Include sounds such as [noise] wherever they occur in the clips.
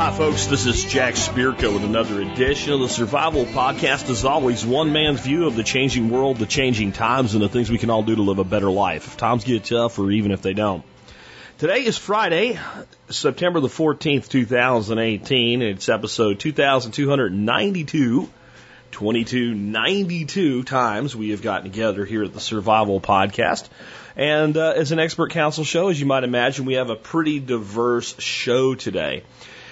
Hi, folks. This is Jack Spirko with another edition of the Survival Podcast. As always, one man's view of the changing world, the changing times, and the things we can all do to live a better life if times get tough or even if they don't. Today is Friday, September the 14th, 2018. It's episode 2292. 2292 times we have gotten together here at the Survival Podcast. And uh, as an expert council show, as you might imagine, we have a pretty diverse show today.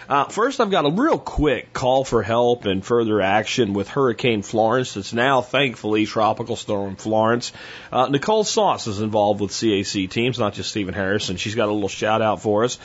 Uh, first, I've got a real quick call for help and further action with Hurricane Florence. It's now, thankfully, Tropical Storm Florence. Uh, Nicole Sauce is involved with CAC teams, not just Stephen Harrison. She's got a little shout out for us.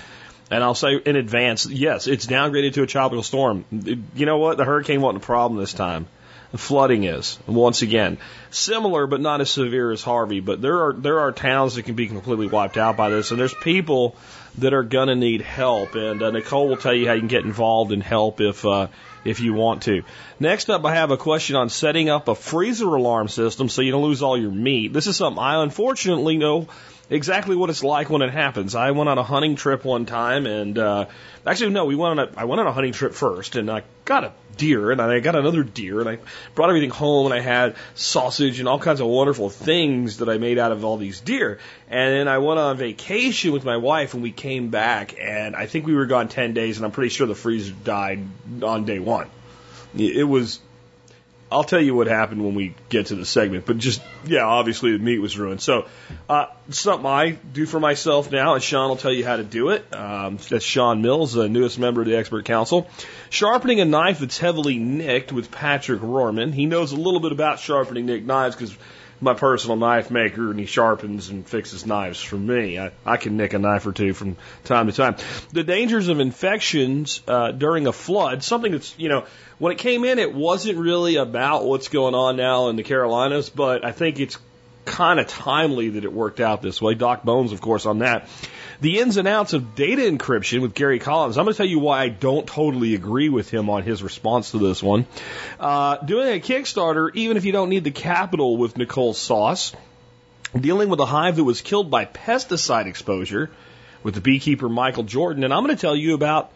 And I'll say in advance, yes, it's downgraded to a tropical storm. You know what? The hurricane wasn't a problem this time. The flooding is once again similar, but not as severe as Harvey. But there are there are towns that can be completely wiped out by this, and there's people that are going to need help. And uh, Nicole will tell you how you can get involved and help if uh, if you want to. Next up, I have a question on setting up a freezer alarm system so you don't lose all your meat. This is something I unfortunately know exactly what it's like when it happens. I went on a hunting trip one time, and uh, actually no, we went on a I went on a hunting trip first, and I got a deer, and I got another deer, and I brought everything home, and I had sausage and all kinds of wonderful things that I made out of all these deer. And then I went on vacation with my wife, and we came back, and I think we were gone ten days, and I'm pretty sure the freezer died on day one. It was I'll tell you what happened when we get to the segment, but just, yeah, obviously the meat was ruined. So, uh, something I do for myself now, and Sean will tell you how to do it. Um, that's Sean Mills, the newest member of the expert council. Sharpening a knife that's heavily nicked with Patrick Roehrman. He knows a little bit about sharpening nicked knives because my personal knife maker and he sharpens and fixes knives for me. I, I can nick a knife or two from time to time. The dangers of infections uh, during a flood, something that's, you know, when it came in, it wasn't really about what's going on now in the Carolinas, but I think it's kind of timely that it worked out this way. Doc Bones, of course, on that. The ins and outs of data encryption with Gary Collins. I'm going to tell you why I don't totally agree with him on his response to this one. Uh, doing a Kickstarter, even if you don't need the capital with Nicole Sauce. Dealing with a hive that was killed by pesticide exposure with the beekeeper Michael Jordan. And I'm going to tell you about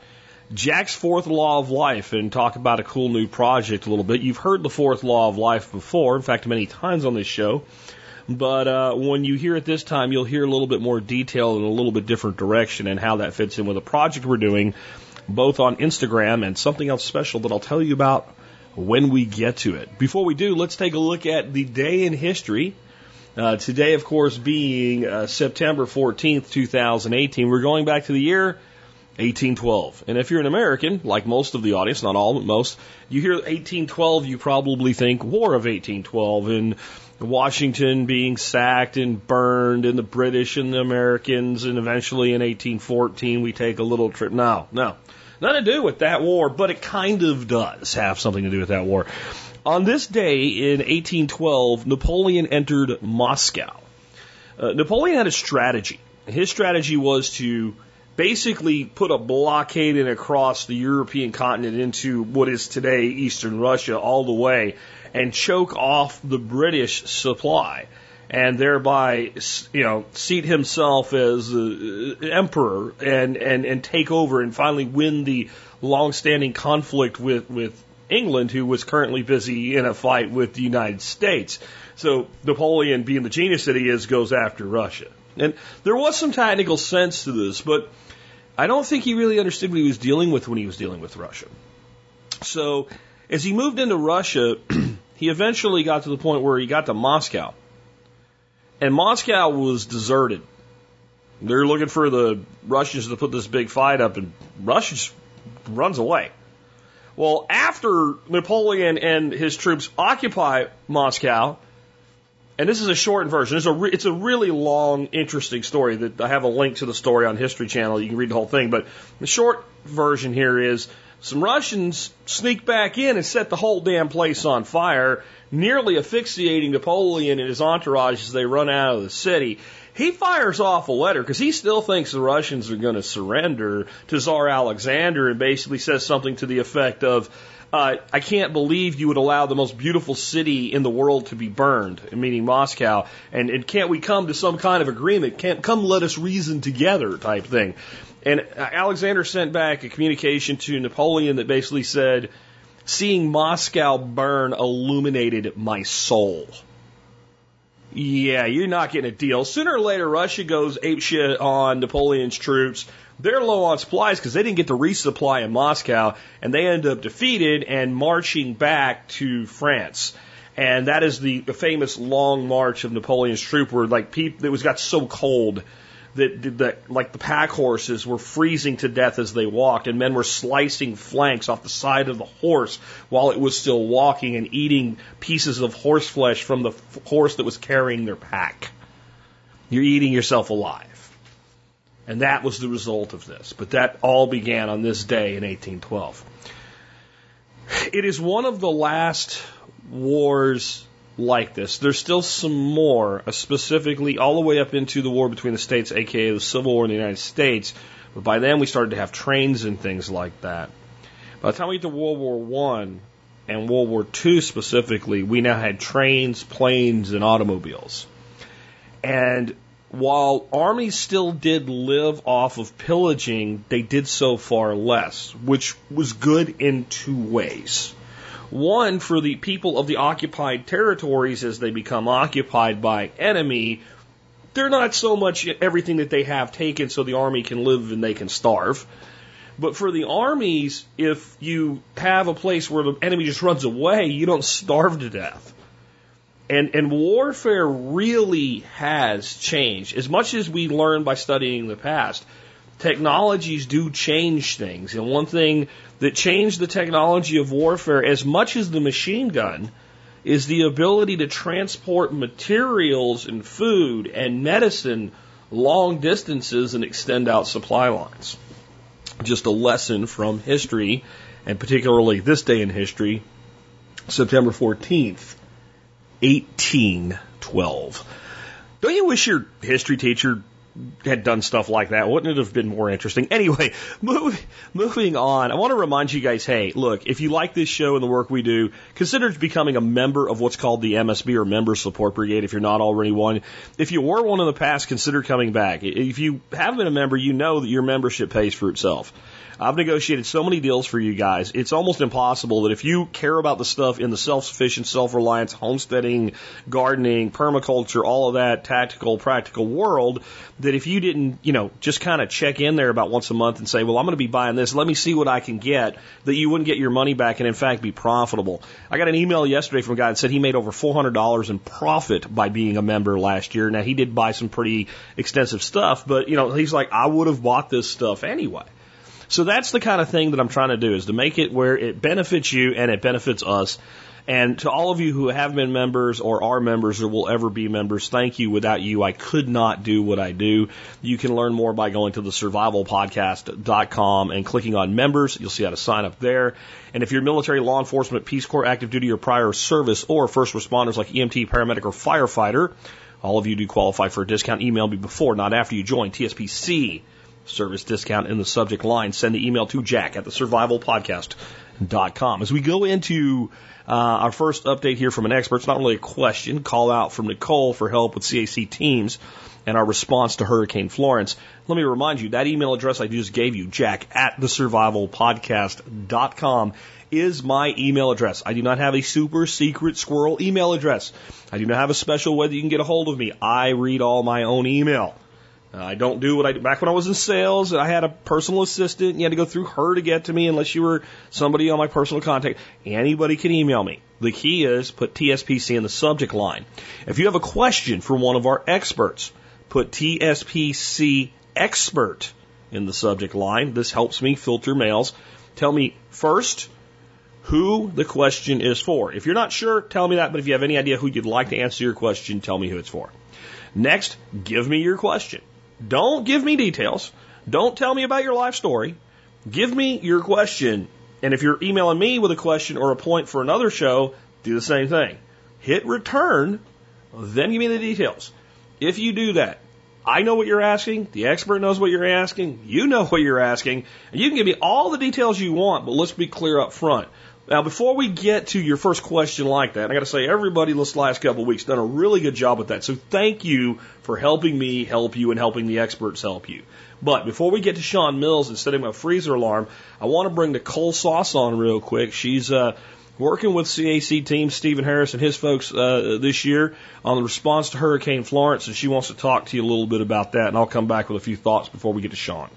Jack's fourth law of life and talk about a cool new project a little bit. You've heard the fourth law of life before, in fact, many times on this show. But uh, when you hear it this time, you'll hear a little bit more detail in a little bit different direction and how that fits in with a project we're doing, both on Instagram and something else special that I'll tell you about when we get to it. Before we do, let's take a look at the day in history. Uh, today, of course, being uh, September 14th, 2018. We're going back to the year 1812. And if you're an American, like most of the audience, not all, but most, you hear 1812, you probably think War of 1812 and Washington being sacked and burned and the British and the Americans and eventually in 1814 we take a little trip. No, no. Nothing to do with that war, but it kind of does have something to do with that war. On this day in 1812, Napoleon entered Moscow. Uh, Napoleon had a strategy. His strategy was to basically put a blockade in across the European continent into what is today Eastern Russia all the way and choke off the British supply and thereby, you know, seat himself as uh, emperor and, and, and take over and finally win the long-standing conflict with, with England, who was currently busy in a fight with the United States. So Napoleon, being the genius that he is, goes after Russia. And there was some technical sense to this, but I don't think he really understood what he was dealing with when he was dealing with Russia. So, as he moved into Russia, [clears throat] he eventually got to the point where he got to Moscow. And Moscow was deserted. They're looking for the Russians to put this big fight up, and Russia just runs away. Well, after Napoleon and his troops occupy Moscow, and this is a shortened version. It's a re- it's a really long, interesting story that I have a link to the story on History Channel. You can read the whole thing, but the short version here is some Russians sneak back in and set the whole damn place on fire, nearly asphyxiating Napoleon and his entourage as they run out of the city. He fires off a letter because he still thinks the Russians are going to surrender to Tsar Alexander and basically says something to the effect of, uh, I can't believe you would allow the most beautiful city in the world to be burned, meaning Moscow. And, and can't we come to some kind of agreement? Can't come let us reason together type thing. And uh, Alexander sent back a communication to Napoleon that basically said, seeing Moscow burn illuminated my soul. Yeah, you're not getting a deal. Sooner or later, Russia goes apeshit on Napoleon's troops. They're low on supplies because they didn't get the resupply in Moscow, and they end up defeated and marching back to France. And that is the, the famous long march of Napoleon's troop, where like people, it was got so cold that, that like the pack horses were freezing to death as they walked, and men were slicing flanks off the side of the horse while it was still walking and eating pieces of horse flesh from the horse that was carrying their pack. You're eating yourself alive. And that was the result of this. But that all began on this day in 1812. It is one of the last wars like this. There's still some more, uh, specifically all the way up into the war between the states, aka the Civil War in the United States. But by then we started to have trains and things like that. By the time we get to World War One and World War Two specifically, we now had trains, planes, and automobiles. And while armies still did live off of pillaging, they did so far less, which was good in two ways. One, for the people of the occupied territories as they become occupied by enemy, they're not so much everything that they have taken so the army can live and they can starve. But for the armies, if you have a place where the enemy just runs away, you don't starve to death. And, and warfare really has changed. As much as we learn by studying the past, technologies do change things. And one thing that changed the technology of warfare as much as the machine gun is the ability to transport materials and food and medicine long distances and extend out supply lines. Just a lesson from history, and particularly this day in history, September 14th, 1812. Don't you wish your history teacher had done stuff like that, wouldn't it have been more interesting? [laughs] Anyway, move, moving on. I want to remind you guys, hey, look, if you like this show and the work we do, consider becoming a member of what's called the MSB or Member Support Brigade if you're not already one. If you were one in the past, consider coming back. If you haven't been a member, you know that your membership pays for itself. I've negotiated so many deals for you guys. It's almost impossible that if you care about the stuff in the self-sufficient, self-reliance, homesteading, gardening, permaculture, all of that tactical, practical world, that if you didn't, you know, just kind of check in there about once a month and say, well, I'm going to be buying this. Let me see what I can get that you wouldn't get your money back and in fact be profitable. I got an email yesterday from a guy that said he made over $400 in profit by being a member last year. Now he did buy some pretty extensive stuff, but you know, he's like, I would have bought this stuff anyway. So that's the kind of thing that I'm trying to do is to make it where it benefits you and it benefits us. And to all of you who have been members or are members or will ever be members, thank you. Without you, I could not do what I do. You can learn more by going to the survivalpodcast.com and clicking on members. You'll see how to sign up there. And if you're military, law enforcement, Peace Corps, active duty, or prior service, or first responders like EMT, paramedic, or firefighter, all of you do qualify for a discount. Email me before, not after you join. TSPC service discount in the subject line. Send the email to jack at the survivalpodcast.com. As we go into uh, our first update here from an expert, it's not really a question, call out from Nicole for help with CAC teams and our response to Hurricane Florence. Let me remind you that email address I just gave you, jack at the survivalpodcast.com is my email address. I do not have a super secret squirrel email address. I do not have a special way that you can get a hold of me. I read all my own email. Uh, I don't do what I back when I was in sales. I had a personal assistant. And You had to go through her to get to me unless you were somebody on my personal contact. Anybody can email me. The key is put TSPC in the subject line. If you have a question for one of our experts, put TSPC expert in the subject line. This helps me filter mails. Tell me first who the question is for. If you're not sure, tell me that. But if you have any idea who you'd like to answer your question, tell me who it's for. Next, give me your question. Don't give me details. Don't tell me about your life story. Give me your question. And if you're emailing me with a question or a point for another show, do the same thing. Hit return, then give me the details. If you do that, I know what you're asking. The expert knows what you're asking. You know what you're asking. And you can give me all the details you want, but let's be clear up front. Now, before we get to your first question like that, I got to say everybody this last couple of weeks done a really good job with that. So thank you for helping me help you and helping the experts help you. But before we get to Sean Mills and setting my freezer alarm, I want to bring Nicole Sauce on real quick. She's uh, working with CAC team Stephen Harris and his folks uh, this year on the response to Hurricane Florence, and she wants to talk to you a little bit about that. And I'll come back with a few thoughts before we get to Sean.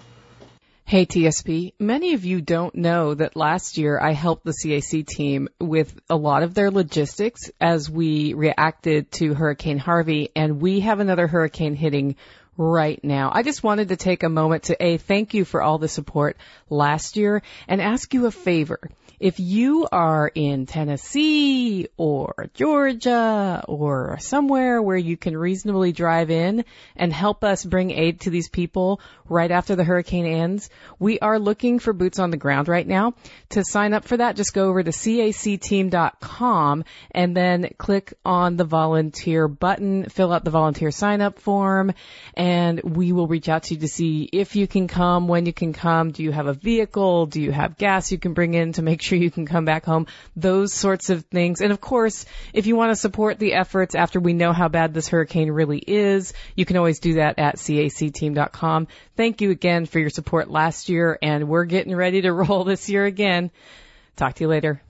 Hey TSP, many of you don't know that last year I helped the CAC team with a lot of their logistics as we reacted to Hurricane Harvey and we have another hurricane hitting right now. I just wanted to take a moment to A, thank you for all the support last year and ask you a favor. If you are in Tennessee or Georgia or somewhere where you can reasonably drive in and help us bring aid to these people right after the hurricane ends, we are looking for boots on the ground right now. To sign up for that, just go over to cacteam.com and then click on the volunteer button, fill out the volunteer sign up form, and we will reach out to you to see if you can come, when you can come, do you have a vehicle, do you have gas you can bring in to make sure you can come back home, those sorts of things. And of course, if you want to support the efforts after we know how bad this hurricane really is, you can always do that at cacteam.com. Thank you again for your support last year and we're getting ready to [laughs] roll this year again. Talk to you later.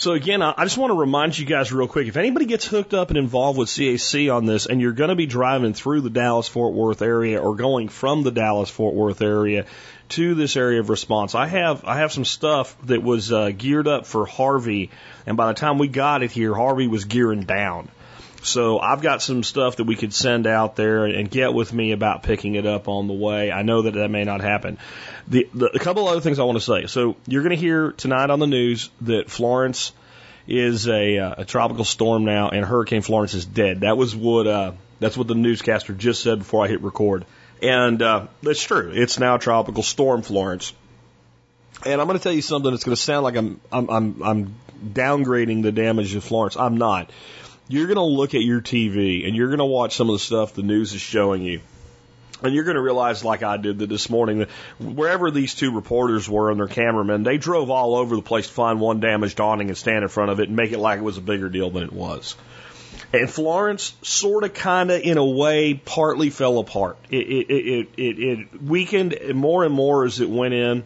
So again, I just want to remind you guys real quick, if anybody gets hooked up and involved with CAC on this and you're going to be driving through the Dallas Fort Worth area or going from the Dallas Fort Worth area to this area of response, I have, I have some stuff that was uh, geared up for Harvey. And by the time we got it here, Harvey was gearing down. So I've got some stuff that we could send out there and get with me about picking it up on the way. I know that that may not happen. The, the a couple other things I want to say. So you're going to hear tonight on the news that Florence is a, uh, a tropical storm now, and Hurricane Florence is dead. That was what uh, that's what the newscaster just said before I hit record, and uh, that's true. It's now tropical storm Florence. And I'm going to tell you something that's going to sound like I'm I'm I'm, I'm downgrading the damage of Florence. I'm not you're going to look at your TV and you're going to watch some of the stuff the news is showing you. And you're going to realize, like I did that this morning, that wherever these two reporters were and their cameramen, they drove all over the place to find one damaged awning and stand in front of it and make it like it was a bigger deal than it was. And Florence sort of, kind of, in a way, partly fell apart. It, it, it, it, it weakened more and more as it went in.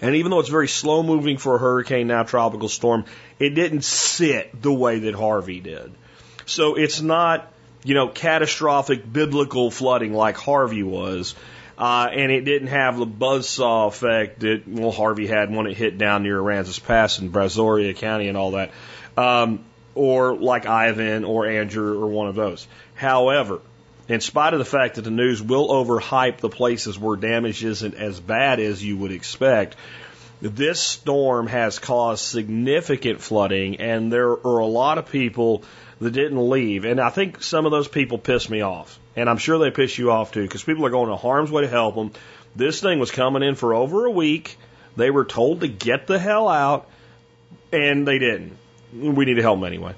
And even though it's very slow moving for a hurricane, now tropical storm, it didn't sit the way that Harvey did. So it's not, you know, catastrophic biblical flooding like Harvey was. Uh, and it didn't have the buzzsaw effect that, well, Harvey had when it hit down near Aransas Pass in Brazoria County and all that. Um, or like Ivan or Andrew or one of those. However, in spite of the fact that the news will overhype the places where damage isn't as bad as you would expect, this storm has caused significant flooding, and there are a lot of people that didn't leave. And I think some of those people piss me off. And I'm sure they piss you off too, because people are going to harm's way to help them. This thing was coming in for over a week. They were told to get the hell out, and they didn't. We need to help them anyway.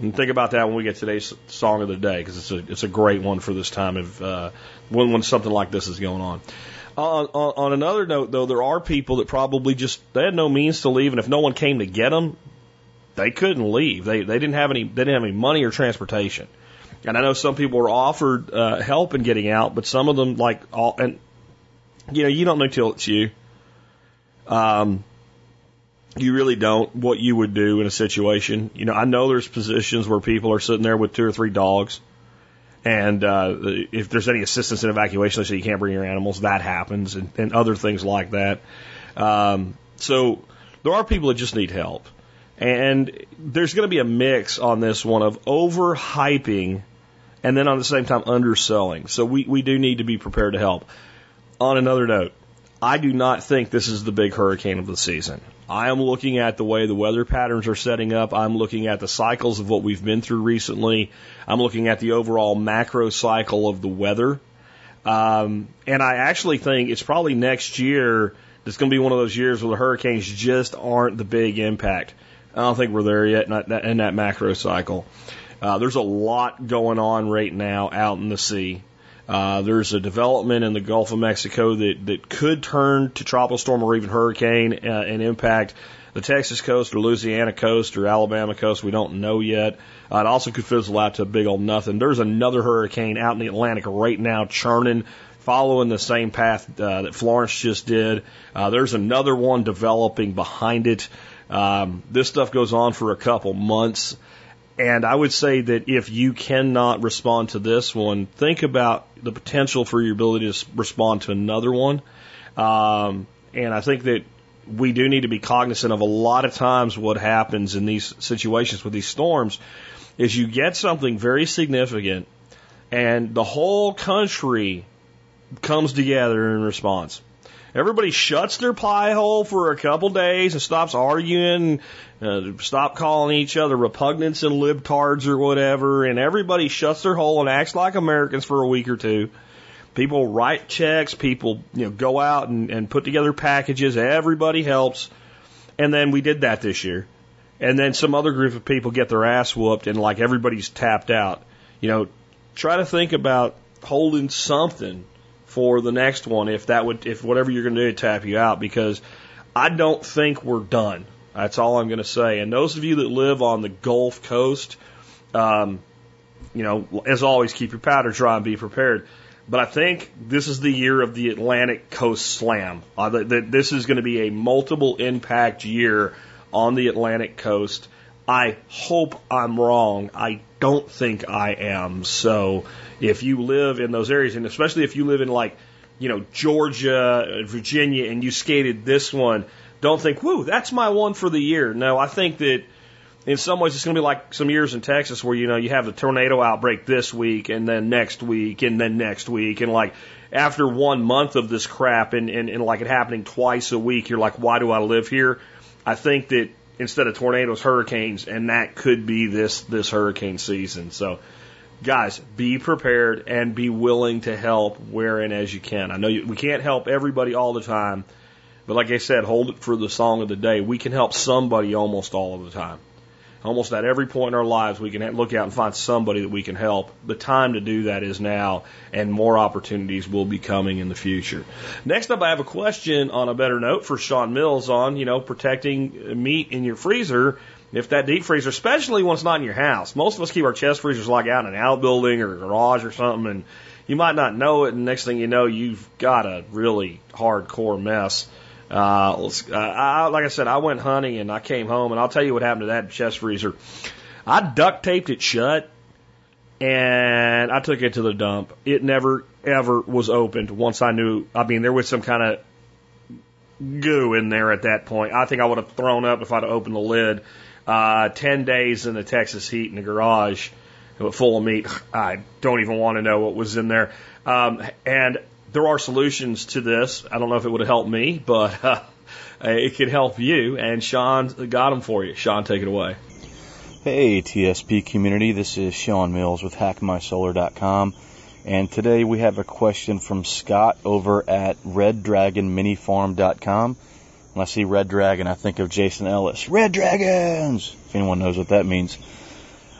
And think about that when we get today's song of the day, because it's a it's a great one for this time of uh, when when something like this is going on. On, on, another note, though, there are people that probably just they had no means to leave, and if no one came to get them, they couldn't leave. They they didn't have any they didn't have any money or transportation. And I know some people were offered uh, help in getting out, but some of them like all and you know you don't know till it's you. Um, you really don't what you would do in a situation. You know, I know there's positions where people are sitting there with two or three dogs, and uh, if there's any assistance in evacuation, they say you can't bring your animals. That happens, and, and other things like that. Um, so there are people that just need help, and there's going to be a mix on this one of overhyping, and then on the same time underselling. So we we do need to be prepared to help. On another note, I do not think this is the big hurricane of the season. I am looking at the way the weather patterns are setting up. I'm looking at the cycles of what we've been through recently. I'm looking at the overall macro cycle of the weather. Um, and I actually think it's probably next year that's going to be one of those years where the hurricanes just aren't the big impact. I don't think we're there yet in that, in that macro cycle. Uh, there's a lot going on right now out in the sea. Uh, there's a development in the Gulf of Mexico that, that could turn to tropical storm or even hurricane uh, and impact the Texas coast or Louisiana coast or Alabama coast. We don't know yet. Uh, it also could fizzle out to a big old nothing. There's another hurricane out in the Atlantic right now churning, following the same path uh, that Florence just did. Uh, there's another one developing behind it. Um, this stuff goes on for a couple months. And I would say that if you cannot respond to this one, think about the potential for your ability to respond to another one. Um, and I think that we do need to be cognizant of a lot of times what happens in these situations with these storms is you get something very significant and the whole country comes together in response. Everybody shuts their pie hole for a couple days and stops arguing, uh, stop calling each other repugnants and libtards or whatever, and everybody shuts their hole and acts like Americans for a week or two. People write checks, people you know go out and, and put together packages, everybody helps. And then we did that this year. And then some other group of people get their ass whooped and like everybody's tapped out. You know, try to think about holding something for the next one if that would if whatever you're going to do tap you out because I don't think we're done. That's all I'm going to say. And those of you that live on the Gulf Coast, um, you know, as always, keep your powder dry and be prepared. But I think this is the year of the Atlantic Coast Slam. Uh, that this is going to be a multiple impact year on the Atlantic coast. I hope I'm wrong. I don't think I am. So if you live in those areas, and especially if you live in like, you know, Georgia, uh, Virginia, and you skated this one, don't think, whoo, that's my one for the year. No, I think that in some ways it's going to be like some years in Texas where, you know, you have the tornado outbreak this week and then next week and then next week. And like after one month of this crap and, and, and like it happening twice a week, you're like, why do I live here? I think that instead of tornadoes, hurricanes, and that could be this this hurricane season. So, guys, be prepared and be willing to help where and as you can. I know you, we can't help everybody all the time, but like I said, hold it for the song of the day. We can help somebody almost all of the time. Almost at every point in our lives, we can look out and find somebody that we can help. The time to do that is now, and more opportunities will be coming in the future. Next up, I have a question on a better note for Sean Mills on, you know, protecting meat in your freezer if that deep freezer, especially when it's not in your house. Most of us keep our chest freezers like out in an outbuilding or garage or something, and you might not know it, and next thing you know, you've got a really hardcore mess. Uh, uh, I, like I said, I went hunting and I came home, and I'll tell you what happened to that chest freezer. I duct taped it shut, and I took it to the dump. It never ever was opened once I knew. I mean, there was some kind of goo in there at that point. I think I would have thrown up if I'd opened the lid. Uh, Ten days in the Texas heat in the garage, full of meat. I don't even want to know what was in there. Um, and there are solutions to this. I don't know if it would have helped me, but uh, [laughs] it could help you. And Sean got them for you. Sean, take it away. Hey, TSP community. This is Sean Mills with HackMySolar.com. And today we have a question from Scott over at RedDragonMiniFarm.com. When I see Red Dragon, I think of Jason Ellis. Red Dragons! If anyone knows what that means.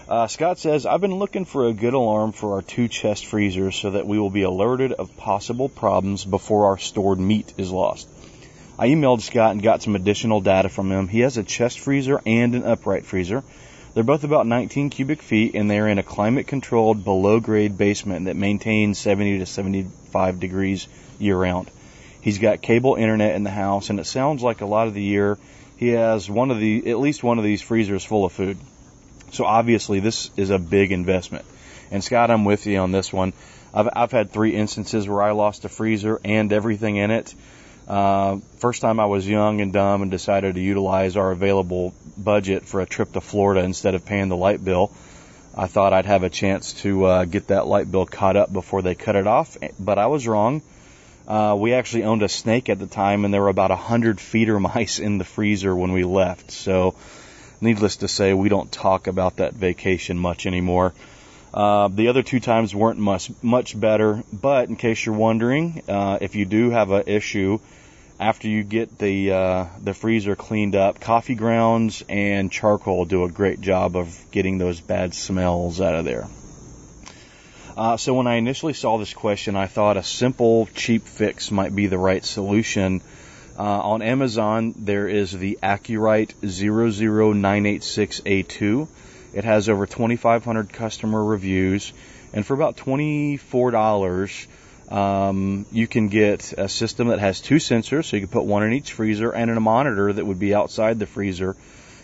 Uh, Scott says, I've been looking for a good alarm for our two chest freezers so that we will be alerted of possible problems before our stored meat is lost. I emailed Scott and got some additional data from him. He has a chest freezer and an upright freezer. They're both about 19 cubic feet and they're in a climate controlled below grade basement that maintains 70 to 75 degrees year round. He's got cable internet in the house and it sounds like a lot of the year he has one of the, at least one of these freezers full of food. So obviously this is a big investment. And Scott, I'm with you on this one. I've, I've had three instances where I lost a freezer and everything in it. Uh, first time I was young and dumb and decided to utilize our available budget for a trip to Florida instead of paying the light bill. I thought I'd have a chance to uh, get that light bill caught up before they cut it off, but I was wrong. Uh, we actually owned a snake at the time, and there were about a hundred feeder mice in the freezer when we left. So needless to say, we don't talk about that vacation much anymore. Uh, the other two times weren't much much better, but in case you're wondering, uh, if you do have an issue after you get the uh, the freezer cleaned up, coffee grounds and charcoal do a great job of getting those bad smells out of there. Uh, so when I initially saw this question, I thought a simple, cheap fix might be the right solution. Uh, on Amazon, there is the AcuRite 00986A2. It has over 2,500 customer reviews, and for about $24, um, you can get a system that has two sensors, so you can put one in each freezer, and a monitor that would be outside the freezer.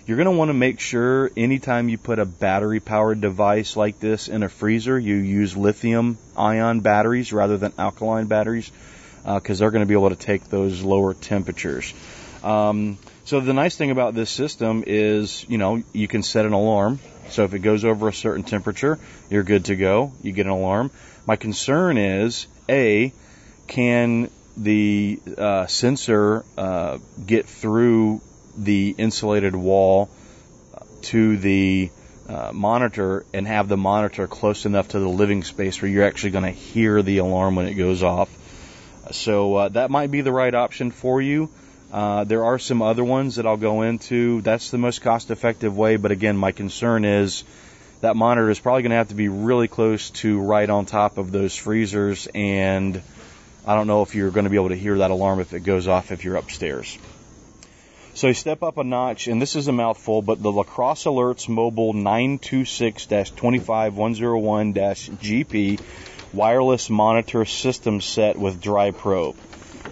You're going to want to make sure anytime you put a battery powered device like this in a freezer, you use lithium ion batteries rather than alkaline batteries because uh, they're going to be able to take those lower temperatures. Um, so the nice thing about this system is, you know, you can set an alarm. So if it goes over a certain temperature, you're good to go. You get an alarm. My concern is, A, can the uh, sensor uh, get through the insulated wall to the uh, monitor and have the monitor close enough to the living space where you're actually going to hear the alarm when it goes off. So uh, that might be the right option for you. Uh, there are some other ones that I'll go into. That's the most cost effective way, but again, my concern is that monitor is probably going to have to be really close to right on top of those freezers, and I don't know if you're going to be able to hear that alarm if it goes off if you're upstairs. So step up a notch, and this is a mouthful, but the La Crosse Alerts Mobile 926-25101-GP wireless monitor system set with dry probe.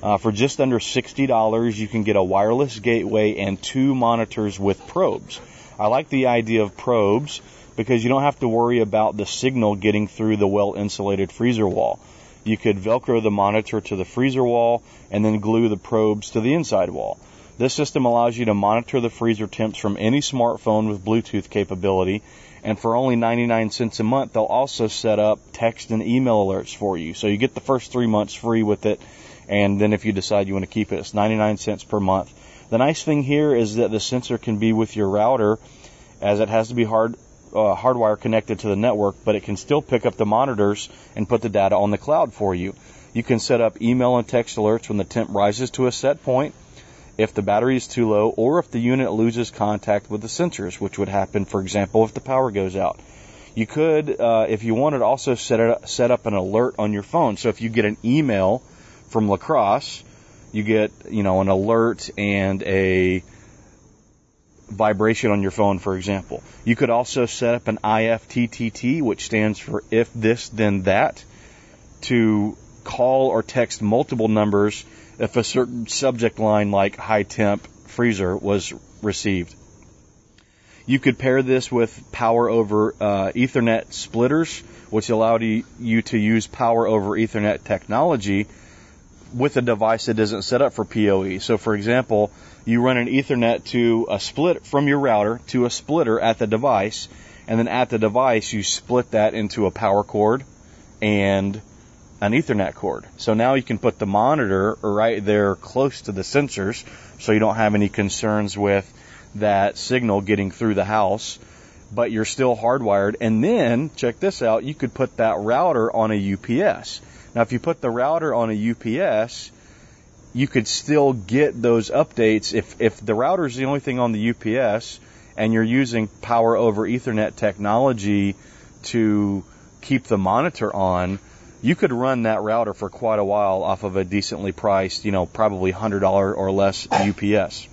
Uh, for just under $60, you can get a wireless gateway and two monitors with probes. I like the idea of probes because you don't have to worry about the signal getting through the well insulated freezer wall. You could velcro the monitor to the freezer wall and then glue the probes to the inside wall. This system allows you to monitor the freezer temps from any smartphone with Bluetooth capability. And for only 99 cents a month, they'll also set up text and email alerts for you. So you get the first three months free with it. And then if you decide you want to keep it, it's 99 cents per month. The nice thing here is that the sensor can be with your router as it has to be hard, uh, hardwire connected to the network, but it can still pick up the monitors and put the data on the cloud for you. You can set up email and text alerts when the temp rises to a set point if the battery is too low or if the unit loses contact with the sensors, which would happen, for example, if the power goes out. You could, uh, if you wanted, also set, it, set up an alert on your phone. So if you get an email from La Crosse, you get, you know, an alert and a vibration on your phone, for example. You could also set up an IFTTT, which stands for if this, then that, to call or text multiple numbers if a certain subject line like high temp freezer was received. You could pair this with power over uh, Ethernet splitters, which allowed you to use power over Ethernet technology with a device that isn't set up for PoE. So, for example, you run an Ethernet to a split from your router to a splitter at the device, and then at the device you split that into a power cord and an Ethernet cord. So now you can put the monitor right there close to the sensors so you don't have any concerns with that signal getting through the house, but you're still hardwired. And then, check this out, you could put that router on a UPS. Now, if you put the router on a UPS, you could still get those updates. If, if the router is the only thing on the UPS and you're using power over Ethernet technology to keep the monitor on, you could run that router for quite a while off of a decently priced, you know, probably $100 or less UPS.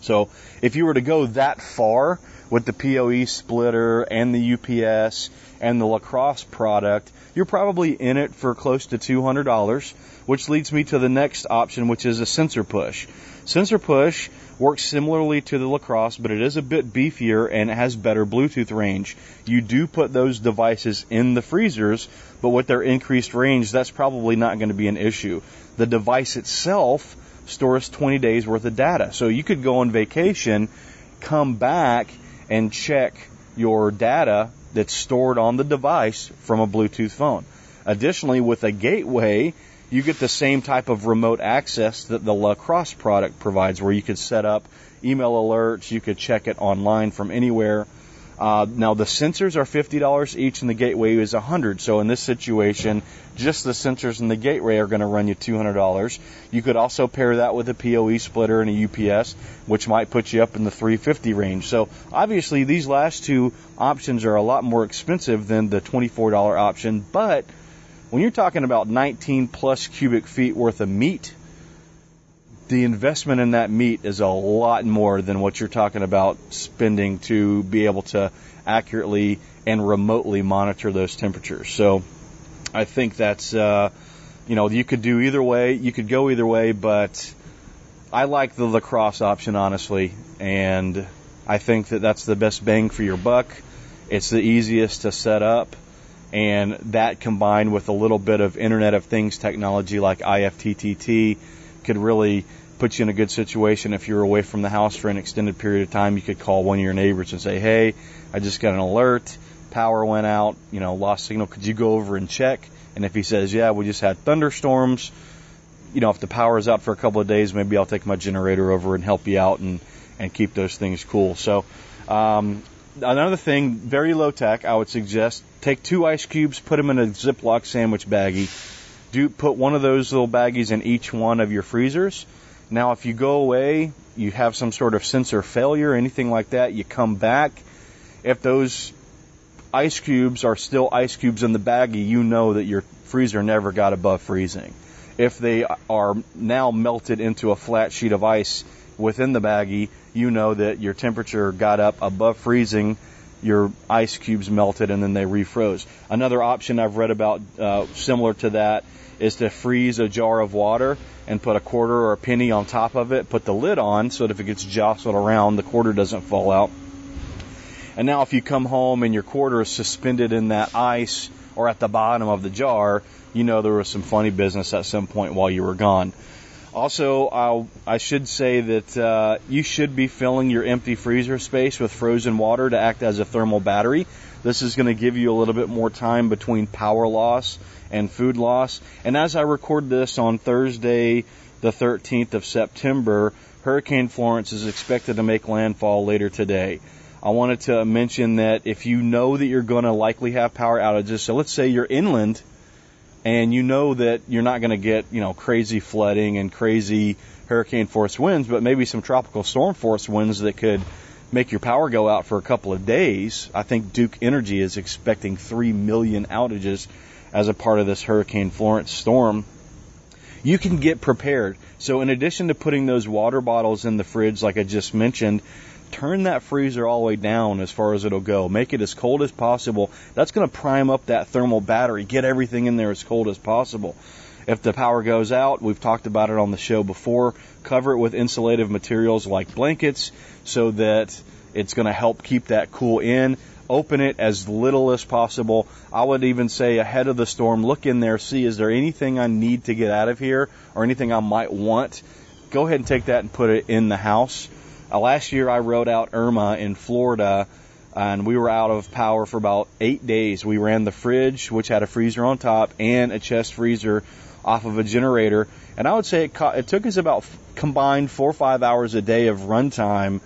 So if you were to go that far with the PoE splitter and the UPS and the La Crosse product, you're probably in it for close to $200, which leads me to the next option, which is a SensorPush. Sensor push works similarly to the La Crosse, but it is a bit beefier and it has better Bluetooth range. You do put those devices in the freezers, but with their increased range, that's probably not going to be an issue. The device itself stores 20 days worth of data. So you could go on vacation, come back and check your data that's stored on the device from a Bluetooth phone. Additionally, with a gateway, you get the same type of remote access that the La Crosse product provides, where you could set up email alerts, you could check it online from anywhere. Uh, now the sensors are fifty dollars each, and the gateway is a hundred. So in this situation, just the sensors and the gateway are going to run you two hundred dollars. You could also pair that with a PoE splitter and a UPS, which might put you up in the three fifty range. So obviously these last two options are a lot more expensive than the twenty four dollar option, but when you're talking about 19 plus cubic feet worth of meat, the investment in that meat is a lot more than what you're talking about spending to be able to accurately and remotely monitor those temperatures. So I think that's, uh, you know, you could do either way. You could go either way, but I like the La Crosse option, honestly. And I think that that's the best bang for your buck. It's the easiest to set up. And that combined with a little bit of Internet of Things technology like IFTTT could really put you in a good situation if you're away from the house for an extended period of time. You could call one of your neighbors and say, "Hey, I just got an alert. Power went out. You know, lost signal. Could you go over and check?" And if he says, "Yeah, we just had thunderstorms," you know, if the power is out for a couple of days, maybe I'll take my generator over and help you out and and keep those things cool. So. Um, another thing, very low tech, I would suggest take two ice cubes, put them in a Ziploc sandwich baggie. Do put one of those little baggies in each one of your freezers now, if you go away, you have some sort of sensor failure, anything like that, you come back. If those ice cubes are still ice cubes in the baggie, you know that your freezer never got above freezing. If they are now melted into a flat sheet of ice within the baggie, you know that your temperature got up above freezing, your ice cubes melted, and then they refroze. Another option I've read about uh, similar to that is to freeze a jar of water and put a quarter or a penny on top of it, put the lid on so that if it gets jostled around, the quarter doesn't fall out. And now if you come home and your quarter is suspended in that ice or at the bottom of the jar, you know there was some funny business at some point while you were gone. Also, I'll, I should say that uh, you should be filling your empty freezer space with frozen water to act as a thermal battery. This is going to give you a little bit more time between power loss and food loss. And as I record this on Thursday, the 13th of September, Hurricane Florence is expected to make landfall later today. I wanted to mention that if you know that you're going to likely have power outages, so let's say you're inland and you know that you're not going to get, you know, crazy flooding and crazy hurricane force winds, but maybe some tropical storm force winds that could make your power go out for a couple of days. I think Duke Energy is expecting 3 million outages as a part of this Hurricane Florence storm. You can get prepared. So in addition to putting those water bottles in the fridge like I just mentioned, turn that freezer all the way down as far as it'll go. Make it as cold as possible. That's going to prime up that thermal battery. Get everything in there as cold as possible. If the power goes out, we've talked about it on the show before, cover it with insulative materials like blankets so that it's going to help keep that cool in. Open it as little as possible. I would even say ahead of the storm, look in there, see is there anything I need to get out of here or anything I might want. Go ahead and take that and put it in the house. Uh, last year I rode out Irma in Florida and we were out of power for about eight days. We ran the fridge, which had a freezer on top, and a chest freezer off of a generator. And I would say it, co- it took us about combined four or five hours a day of runtime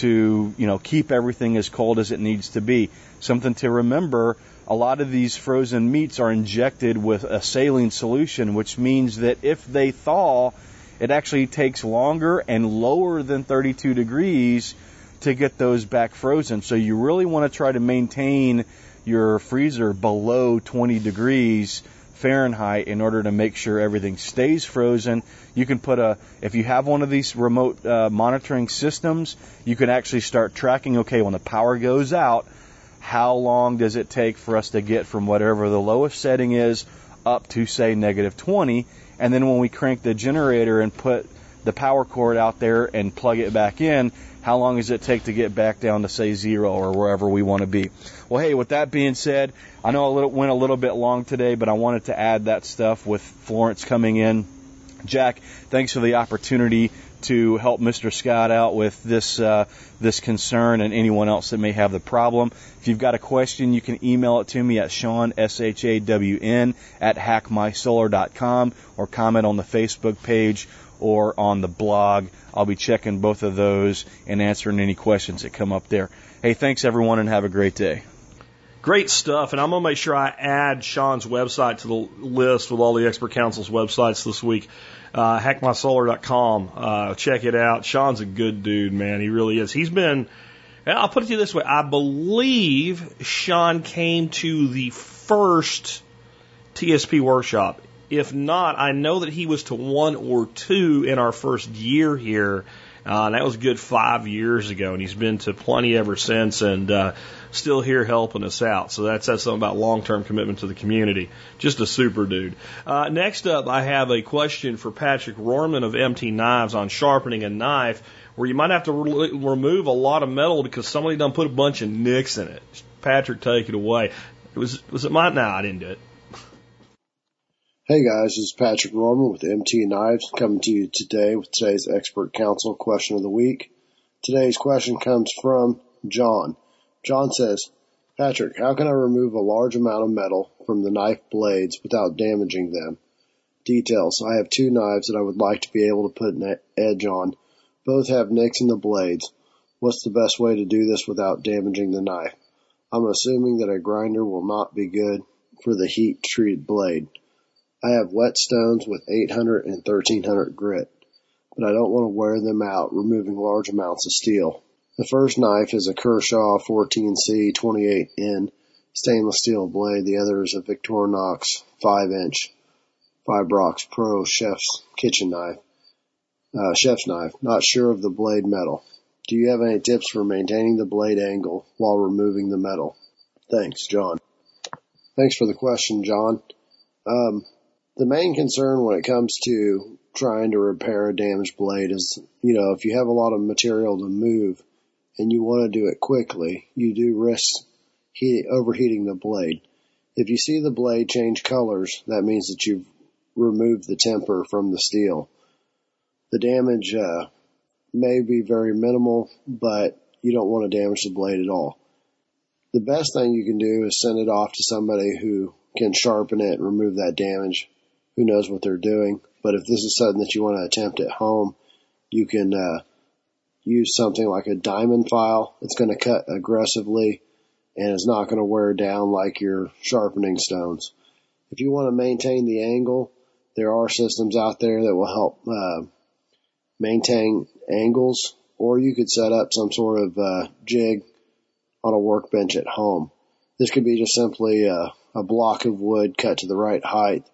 to you know keep everything as cold as it needs to be. Something to remember: a lot of these frozen meats are injected with a saline solution, which means that if they thaw, it actually takes longer and lower than 32 degrees to get those back frozen. So you really want to try to maintain your freezer below 20 degrees Fahrenheit in order to make sure everything stays frozen. You can put a, if you have one of these remote uh, monitoring systems, you can actually start tracking, okay, when the power goes out, how long does it take for us to get from whatever the lowest setting is up to, say, negative 20? And then when we crank the generator and put the power cord out there and plug it back in, how long does it take to get back down to say zero or wherever we want to be? Well, hey, with that being said, I know I went a little bit long today, but I wanted to add that stuff with Florence coming in. Jack, thanks for the opportunity to help Mr. Scott out with this uh, this concern and anyone else that may have the problem. If you've got a question, you can email it to me at Sean S H A W N at hackmysolar.com or comment on the Facebook page or on the blog. I'll be checking both of those and answering any questions that come up there. Hey, thanks everyone and have a great day. Great stuff, and I'm gonna make sure I add Sean's website to the list with all the expert council's websites this week. Uh, hackmysolar.com. Uh, check it out. Sean's a good dude, man. He really is. He's been. I'll put it to you this way. I believe Sean came to the first TSP workshop. If not, I know that he was to one or two in our first year here. Uh, and that was a good five years ago, and he's been to plenty ever since, and uh, still here helping us out. So that says something about long-term commitment to the community. Just a super dude. Uh, next up, I have a question for Patrick Roehrman of MT Knives on sharpening a knife, where you might have to re- remove a lot of metal because somebody done put a bunch of nicks in it. Patrick, take it away. It was was it my? No, I didn't do it. Hey guys, this is Patrick Roehrman with MT Knives coming to you today with today's expert council question of the week. Today's question comes from John. John says, Patrick, how can I remove a large amount of metal from the knife blades without damaging them? Details. I have two knives that I would like to be able to put an edge on. Both have nicks in the blades. What's the best way to do this without damaging the knife? I'm assuming that a grinder will not be good for the heat treated blade. I have whetstones with 800 and 1300 grit, but I don't want to wear them out removing large amounts of steel. The first knife is a Kershaw 14C 28N stainless steel blade. The other is a Victorinox 5 inch Fibrox Pro chef's kitchen knife, uh, chef's knife. Not sure of the blade metal. Do you have any tips for maintaining the blade angle while removing the metal? Thanks, John. Thanks for the question, John. Um, the main concern when it comes to trying to repair a damaged blade is, you know, if you have a lot of material to move and you want to do it quickly, you do risk heat, overheating the blade. If you see the blade change colors, that means that you've removed the temper from the steel. The damage uh, may be very minimal, but you don't want to damage the blade at all. The best thing you can do is send it off to somebody who can sharpen it and remove that damage who knows what they're doing. But if this is something that you want to attempt at home, you can uh, use something like a diamond file. It's going to cut aggressively and it's not going to wear down like your sharpening stones. If you want to maintain the angle, there are systems out there that will help uh, maintain angles, or you could set up some sort of uh, jig on a workbench at home. This could be just simply a, a block of wood cut to the right height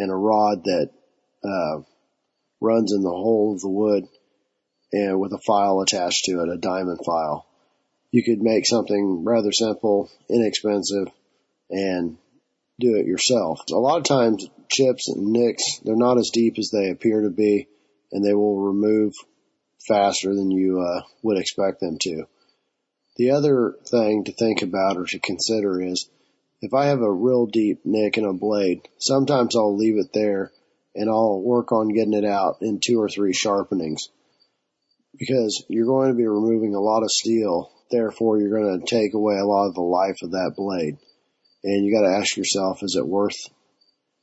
and a rod that uh, runs in the hole of the wood and with a file attached to it, a diamond file. You could make something rather simple, inexpensive, and do it yourself. A lot of times chips and nicks, they're not as deep as they appear to be and they will remove faster than you uh, would expect them to. The other thing to think about or to consider is if I have a real deep nick in a blade, sometimes I'll leave it there and I'll work on getting it out in two or three sharpenings because you're going to be removing a lot of steel. Therefore, you're going to take away a lot of the life of that blade. And you got to ask yourself, is it worth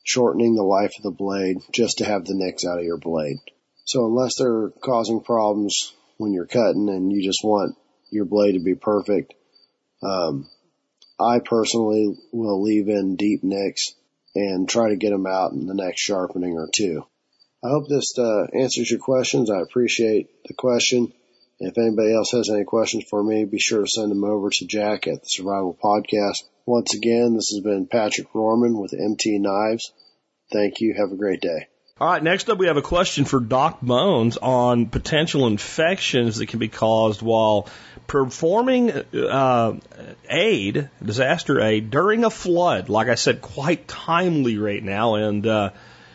shortening the life of the blade just to have the nicks out of your blade? So unless they're causing problems when you're cutting and you just want your blade to be perfect, um, I personally will leave in deep nicks and try to get them out in the next sharpening or two. I hope this uh, answers your questions. I appreciate the question. If anybody else has any questions for me, be sure to send them over to Jack at the Survival Podcast. Once again, this has been Patrick Roehrman with MT Knives. Thank you. Have a great day. All right, next up we have a question for Doc Bones on potential infections that can be caused while performing uh, aid, disaster aid, during a flood. Like I said, quite timely right now. And, uh,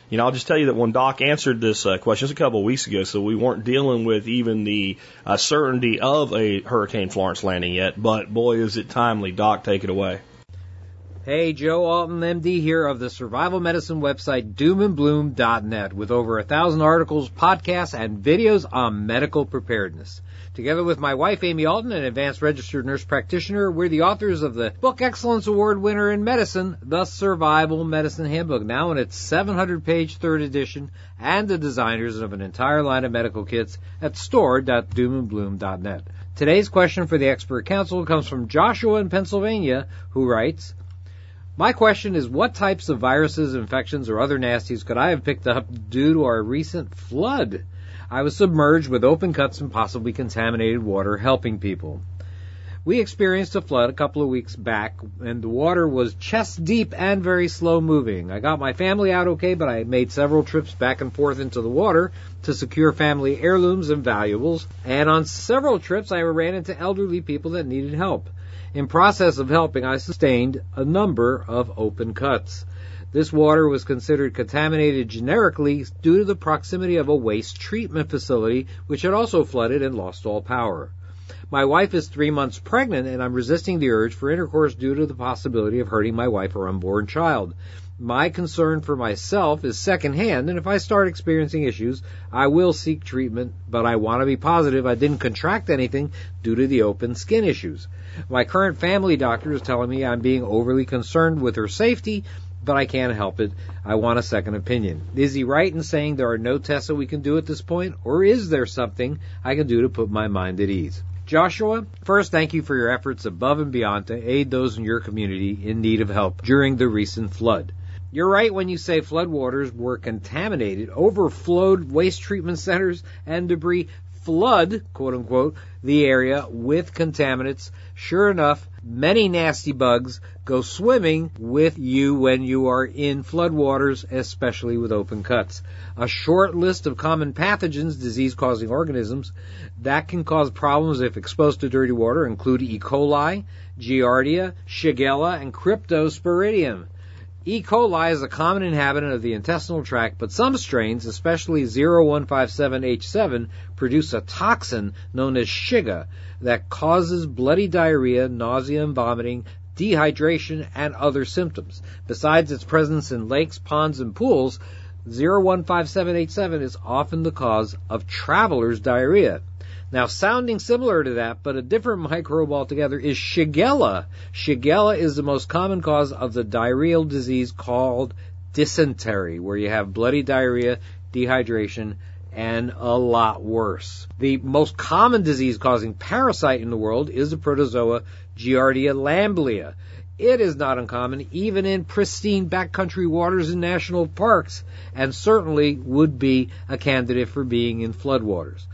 you know, I'll just tell you that when Doc answered this uh, question just a couple of weeks ago, so we weren't dealing with even the uh, certainty of a Hurricane Florence landing yet. But boy, is it timely. Doc, take it away. Hey, Joe Alton, MD here of the survival medicine website doomandbloom.net with over a thousand articles, podcasts, and videos on medical preparedness. Together with my wife, Amy Alton, an advanced registered nurse practitioner, we're the authors of the Book Excellence Award winner in medicine, The Survival Medicine Handbook, now in its 700 page third edition, and the designers of an entire line of medical kits at store.doomandbloom.net. Today's question for the expert council comes from Joshua in Pennsylvania, who writes, my question is what types of viruses, infections, or other nasties could I have picked up due to our recent flood? I was submerged with open cuts and possibly contaminated water helping people. We experienced a flood a couple of weeks back and the water was chest deep and very slow moving. I got my family out okay, but I made several trips back and forth into the water to secure family heirlooms and valuables. And on several trips I ran into elderly people that needed help. In process of helping, I sustained a number of open cuts. This water was considered contaminated generically due to the proximity of a waste treatment facility, which had also flooded and lost all power. My wife is three months pregnant, and I'm resisting the urge for intercourse due to the possibility of hurting my wife or unborn child. My concern for myself is secondhand, and if I start experiencing issues, I will seek treatment, but I want to be positive I didn't contract anything due to the open skin issues. My current family doctor is telling me I'm being overly concerned with her safety, but I can't help it. I want a second opinion. Is he right in saying there are no tests that we can do at this point, or is there something I can do to put my mind at ease? Joshua, first thank you for your efforts above and beyond to aid those in your community in need of help during the recent flood. You're right when you say floodwaters were contaminated, overflowed waste treatment centers and debris flood, quote unquote, the area with contaminants. Sure enough, many nasty bugs go swimming with you when you are in floodwaters, especially with open cuts. A short list of common pathogens, disease causing organisms, that can cause problems if exposed to dirty water include E. coli, Giardia, Shigella, and Cryptosporidium. E. coli is a common inhabitant of the intestinal tract, but some strains, especially 0157H7, produce a toxin known as Shiga that causes bloody diarrhea, nausea and vomiting, dehydration, and other symptoms. Besides its presence in lakes, ponds, and pools, 0157H7 is often the cause of traveler's diarrhea. Now, sounding similar to that, but a different microbe altogether, is Shigella. Shigella is the most common cause of the diarrheal disease called dysentery, where you have bloody diarrhea, dehydration, and a lot worse. The most common disease causing parasite in the world is the protozoa Giardia lamblia. It is not uncommon even in pristine backcountry waters in national parks, and certainly would be a candidate for being in floodwaters.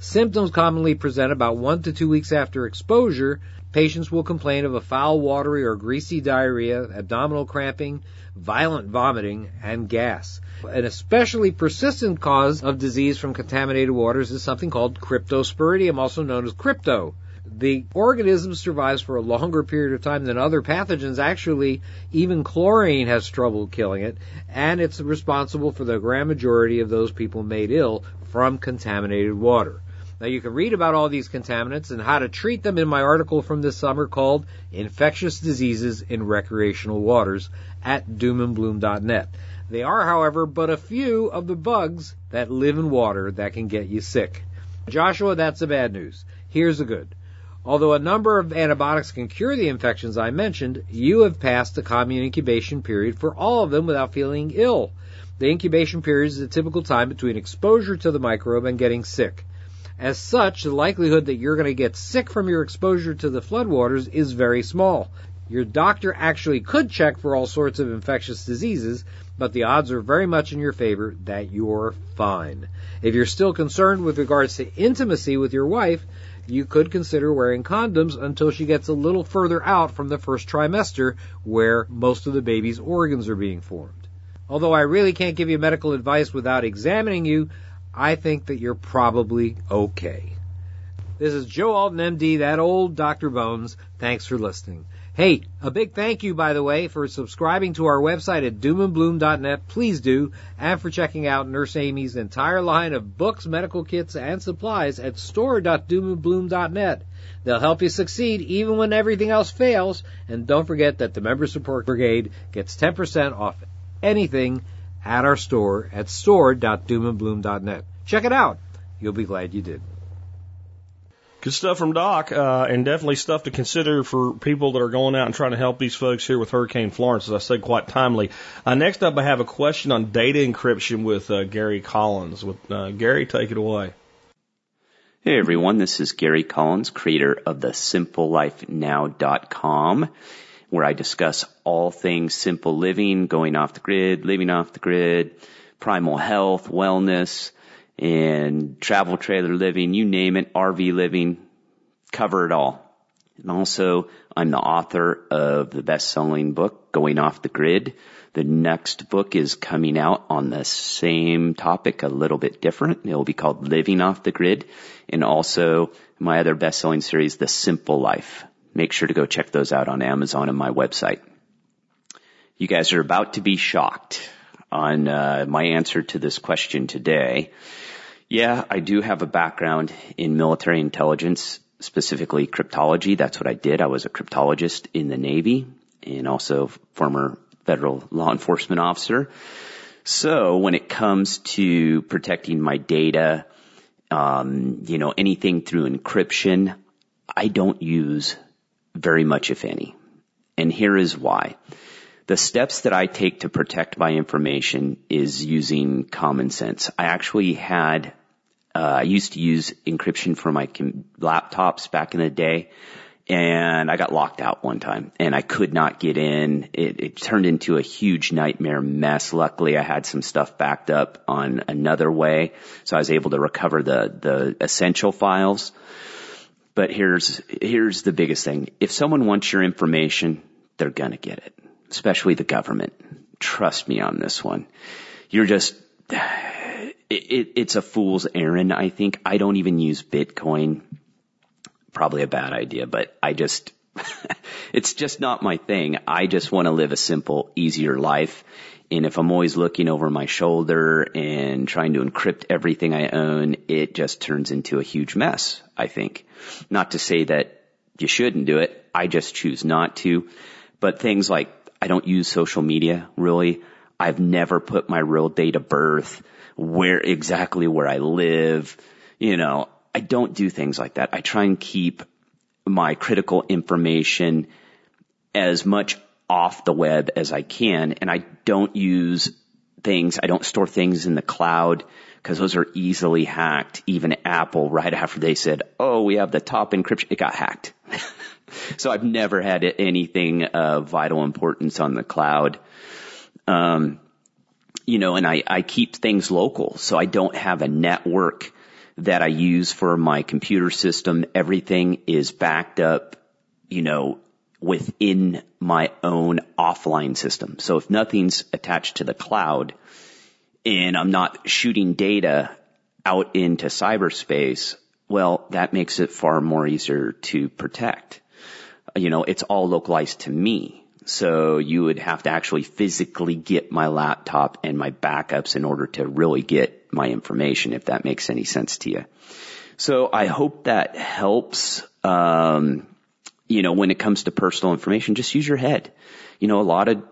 Symptoms commonly present about one to two weeks after exposure. Patients will complain of a foul, watery, or greasy diarrhea, abdominal cramping, violent vomiting, and gas. An especially persistent cause of disease from contaminated waters is something called cryptosporidium, also known as crypto. The organism survives for a longer period of time than other pathogens. Actually, even chlorine has trouble killing it, and it's responsible for the grand majority of those people made ill from contaminated water. Now you can read about all these contaminants and how to treat them in my article from this summer called Infectious Diseases in Recreational Waters at doomandbloom.net. They are, however, but a few of the bugs that live in water that can get you sick. Joshua, that's the bad news. Here's the good. Although a number of antibiotics can cure the infections I mentioned, you have passed the common incubation period for all of them without feeling ill. The incubation period is the typical time between exposure to the microbe and getting sick. As such, the likelihood that you're going to get sick from your exposure to the floodwaters is very small. Your doctor actually could check for all sorts of infectious diseases, but the odds are very much in your favor that you're fine. If you're still concerned with regards to intimacy with your wife, you could consider wearing condoms until she gets a little further out from the first trimester where most of the baby's organs are being formed. Although I really can't give you medical advice without examining you, I think that you're probably okay. This is Joe Alton, MD, that old Dr. Bones. Thanks for listening. Hey, a big thank you, by the way, for subscribing to our website at doomandbloom.net. Please do. And for checking out Nurse Amy's entire line of books, medical kits, and supplies at store.doomandbloom.net. They'll help you succeed even when everything else fails. And don't forget that the Member Support Brigade gets 10% off anything at our store at store.doomandbloom.net. Check it out. You'll be glad you did. Good stuff from Doc, uh, and definitely stuff to consider for people that are going out and trying to help these folks here with Hurricane Florence, as I said, quite timely. Uh, next up, I have a question on data encryption with uh, Gary Collins. With uh, Gary, take it away. Hey everyone, this is Gary Collins, creator of the SimpleLifeNow.com, where I discuss all things simple living, going off the grid, living off the grid, primal health, wellness and travel trailer living, you name it, RV living, cover it all. And also, I'm the author of the best-selling book, Going Off the Grid. The next book is coming out on the same topic, a little bit different. It will be called Living Off the Grid. And also, my other best-selling series, The Simple Life. Make sure to go check those out on Amazon and my website. You guys are about to be shocked on uh, my answer to this question today. Yeah, I do have a background in military intelligence, specifically cryptology. That's what I did. I was a cryptologist in the Navy and also former federal law enforcement officer. So when it comes to protecting my data, um, you know, anything through encryption, I don't use very much, if any. And here is why. The steps that I take to protect my information is using common sense. I actually had uh, I used to use encryption for my laptops back in the day and I got locked out one time and I could not get in. It, it, turned into a huge nightmare mess. Luckily I had some stuff backed up on another way. So I was able to recover the, the essential files. But here's, here's the biggest thing. If someone wants your information, they're gonna get it, especially the government. Trust me on this one. You're just, [sighs] it, it, it's a fool's errand. I think I don't even use Bitcoin. Probably a bad idea, but I just, [laughs] it's just not my thing. I just want to live a simple, easier life. And if I'm always looking over my shoulder and trying to encrypt everything I own, it just turns into a huge mess, I think. Not to say that you shouldn't do it. I just choose not to. But things like I don't use social media really. I've never put my real date of birth where exactly where I live. You know, I don't do things like that. I try and keep my critical information as much off the web as I can. And I don't use things, I don't store things in the cloud because those are easily hacked. Even Apple, right after they said, oh, we have the top encryption, it got hacked. [laughs] so I've never had anything of vital importance on the cloud. Um, you know, and I, I keep things local. So I don't have a network that I use for my computer system. Everything is backed up, you know, within my own offline system. So if nothing's attached to the cloud and I'm not shooting data out into cyberspace, well, that makes it far more easier to protect. You know, it's all localized to me. So you would have to actually physically get my laptop and my backups in order to really get my information, if that makes any sense to you. So I hope that helps. Um, you know, when it comes to personal information, just use your head. You know, a lot of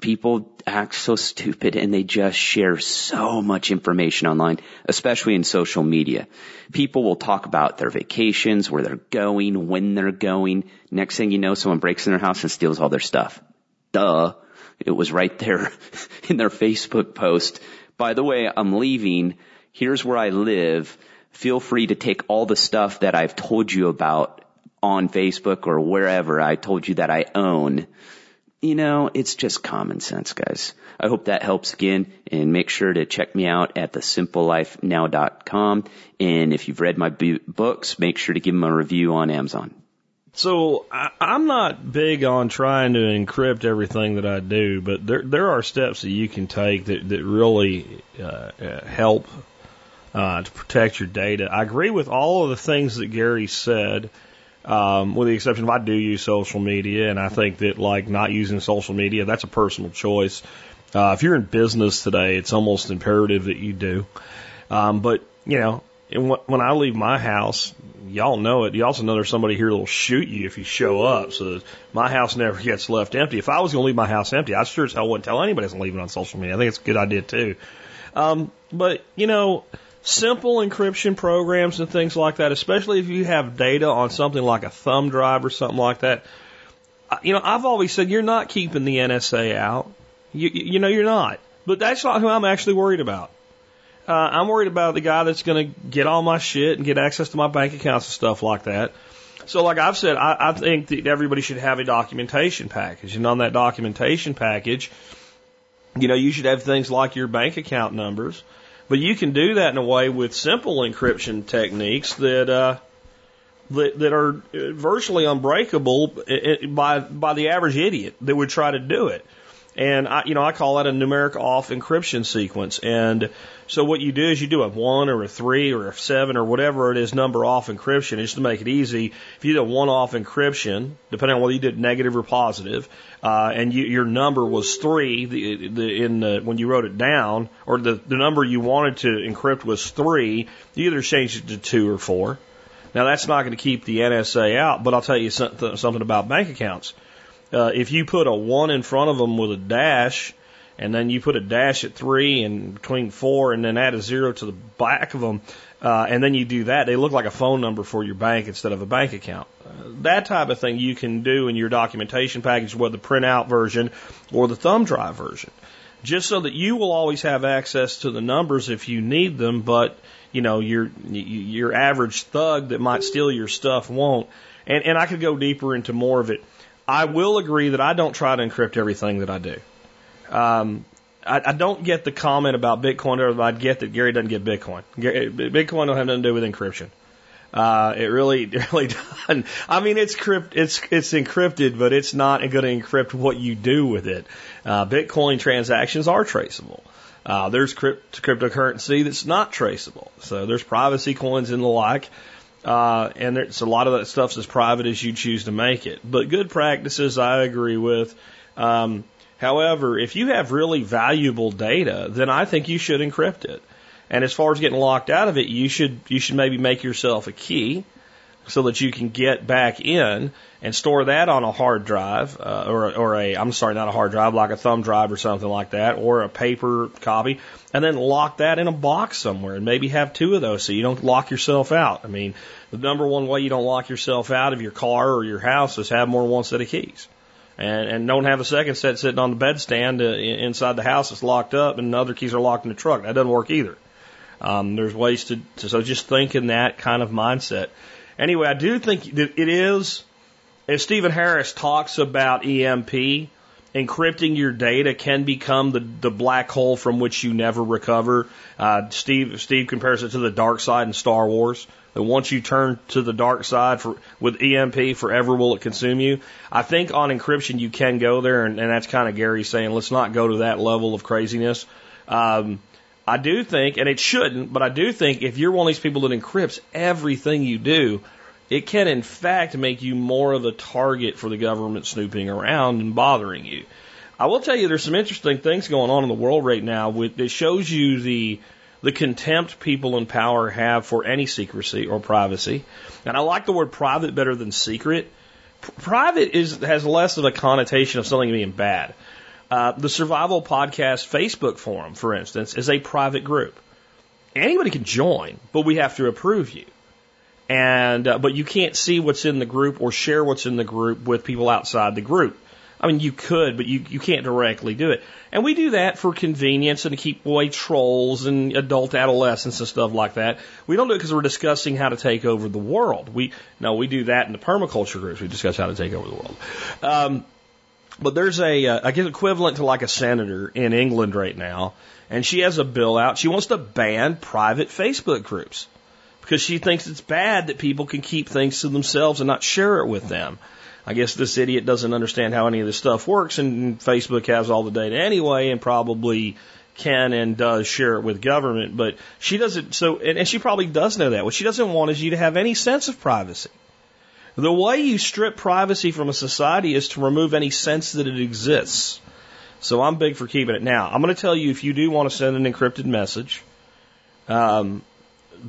people act so stupid and they just share so much information online, especially in social media. People will talk about their vacations, where they're going, when they're going. Next thing you know, someone breaks in their house and steals all their stuff. Duh. It was right there [laughs] in their Facebook post. By the way, I'm leaving. Here's where I live. Feel free to take all the stuff that I've told you about on Facebook or wherever I told you that I own you know, it's just common sense, guys. I hope that helps again and make sure to check me out at thesimplelifenow.com. And if you've read my books, make sure to give them a review on Amazon. So I, I'm not big on trying to encrypt everything that I do, but there there are steps that you can take that that really uh, uh help uh, to protect your data. I agree with all of the things that Gary said um, with the exception of I do use social media, and I think that like not using social media, that's a personal choice. Uh, if you're in business today, it's almost imperative that you do. Um, but you know, when I leave my house, y'all know it. You also know there's somebody here that'll shoot you if you show up. So my house never [laughs] gets left empty. If I was going to leave my house empty, I sure as hell wouldn't tell anybody leave it on social media. I think it's a good idea too. Um, but you know, simple encryption programs and things like that, especially if you have data on something like a thumb drive or something like that. You know, I've always said you're not keeping the NSA out. You, you know, you're not. But that's not who I'm actually worried about. Uh, I'm worried about the guy that's going to get all my shit and get access to my bank accounts and stuff like that. So, like I've said, I, I think that everybody should have a documentation package, and on that documentation package, you know, you should have things like your bank account numbers, but you can do that in a way with simple encryption techniques that uh, that, that are uh, virtually unbreakable i- i- by by the average idiot that would try to do it. And I, you know, I call that a numeric off encryption sequence. And so what you do is you do a one or a three or a seven or whatever it is number off encryption. Just to make it easy, if you did a one off encryption, depending on whether you did negative or positive, uh, and you, your number was three, the, the, in the, when you wrote it down, or the, the number you wanted to encrypt was three, you either changed it to two or four. Now that's not going to keep the NSA out, but I'll tell you something about bank accounts. Uh, if you put a one in front of them with a dash, and then you put a dash at three and between four, and then add a zero to the back of them, uh, and then you do that, they look like a phone number for your bank instead of a bank account. Uh, that type of thing you can do in your documentation package, whether the printout version or the thumb drive version, just so that you will always have access to the numbers if you need them, but you know your your average thug that might steal your stuff won't. And and I could go deeper into more of it. I will agree that I don't try to encrypt everything that I do. Um, I, I don't get the comment about Bitcoin, or I get that Gary doesn't get Bitcoin. Bitcoin don't have nothing to do with encryption. Uh, it really, [laughs] really doesn't. I mean, it's crypt, it's it's encrypted, but it's not going to encrypt what you do with it. Uh, Bitcoin transactions are traceable. Uh, there's crypt, cryptocurrency that's not traceable. So there's privacy coins and the like. Uh, and there's a lot of that stuff's as private as you choose to make it. But good practices, I agree with. Um, however, if you have really valuable data, then I think you should encrypt it. And as far as getting locked out of it, you should you should maybe make yourself a key so that you can get back in and store that on a hard drive uh, or or a I'm sorry not a hard drive like a thumb drive or something like that or a paper copy and then lock that in a box somewhere and maybe have two of those so you don't lock yourself out. I mean, the number one way you don't lock yourself out of your car or your house is have more than one set of keys. And, and don't have a second set sitting on the bedstand uh, inside the house that's locked up and other keys are locked in the truck. That doesn't work either. Um, there's ways to, to, so just think in that kind of mindset. Anyway, I do think that it is, as Stephen Harris talks about EMP, encrypting your data can become the, the black hole from which you never recover. Uh, Steve, Steve compares it to the dark side in Star Wars. That once you turn to the dark side for, with EMP, forever will it consume you. I think on encryption you can go there, and, and that's kind of Gary saying, let's not go to that level of craziness. Um, I do think, and it shouldn't, but I do think if you're one of these people that encrypts everything you do, it can in fact make you more of a target for the government snooping around and bothering you. I will tell you there's some interesting things going on in the world right now with that shows you the the contempt people in power have for any secrecy or privacy. And I like the word private better than secret. P- private is has less of a connotation of something being bad. Uh, the Survival Podcast Facebook forum, for instance, is a private group. Anybody can join, but we have to approve you. And uh, but you can't see what's in the group or share what's in the group with people outside the group. I mean, you could, but you you can't directly do it. And we do that for convenience and to keep away trolls and adult adolescents and stuff like that. We don't do it because we're discussing how to take over the world. We no, we do that in the permaculture groups. We discuss how to take over the world. Um, but there's a, uh, guess equivalent to like a senator in England right now, and she has a bill out. She wants to ban private Facebook groups because she thinks it's bad that people can keep things to themselves and not share it with them. I guess this idiot doesn't understand how any of this stuff works, and Facebook has all the data anyway, and probably can and does share it with government. But she doesn't. So, and, and she probably does know that. What she doesn't want is you to have any sense of privacy. The way you strip privacy from a society is to remove any sense that it exists. So I'm big for keeping it. Now, I'm going to tell you if you do want to send an encrypted message, um,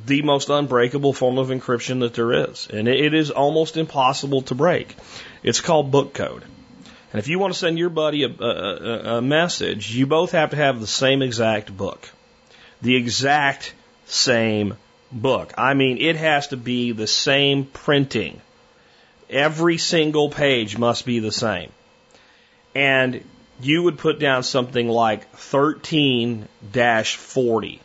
the most unbreakable form of encryption that there is. And it, is almost impossible to break. It's called book code. And if you want to send your buddy a, a, a message, you both have to have the same exact book, the exact same book. I mean, it has to be the same printing. Every single page must be the same. And you would put down something like 13 40.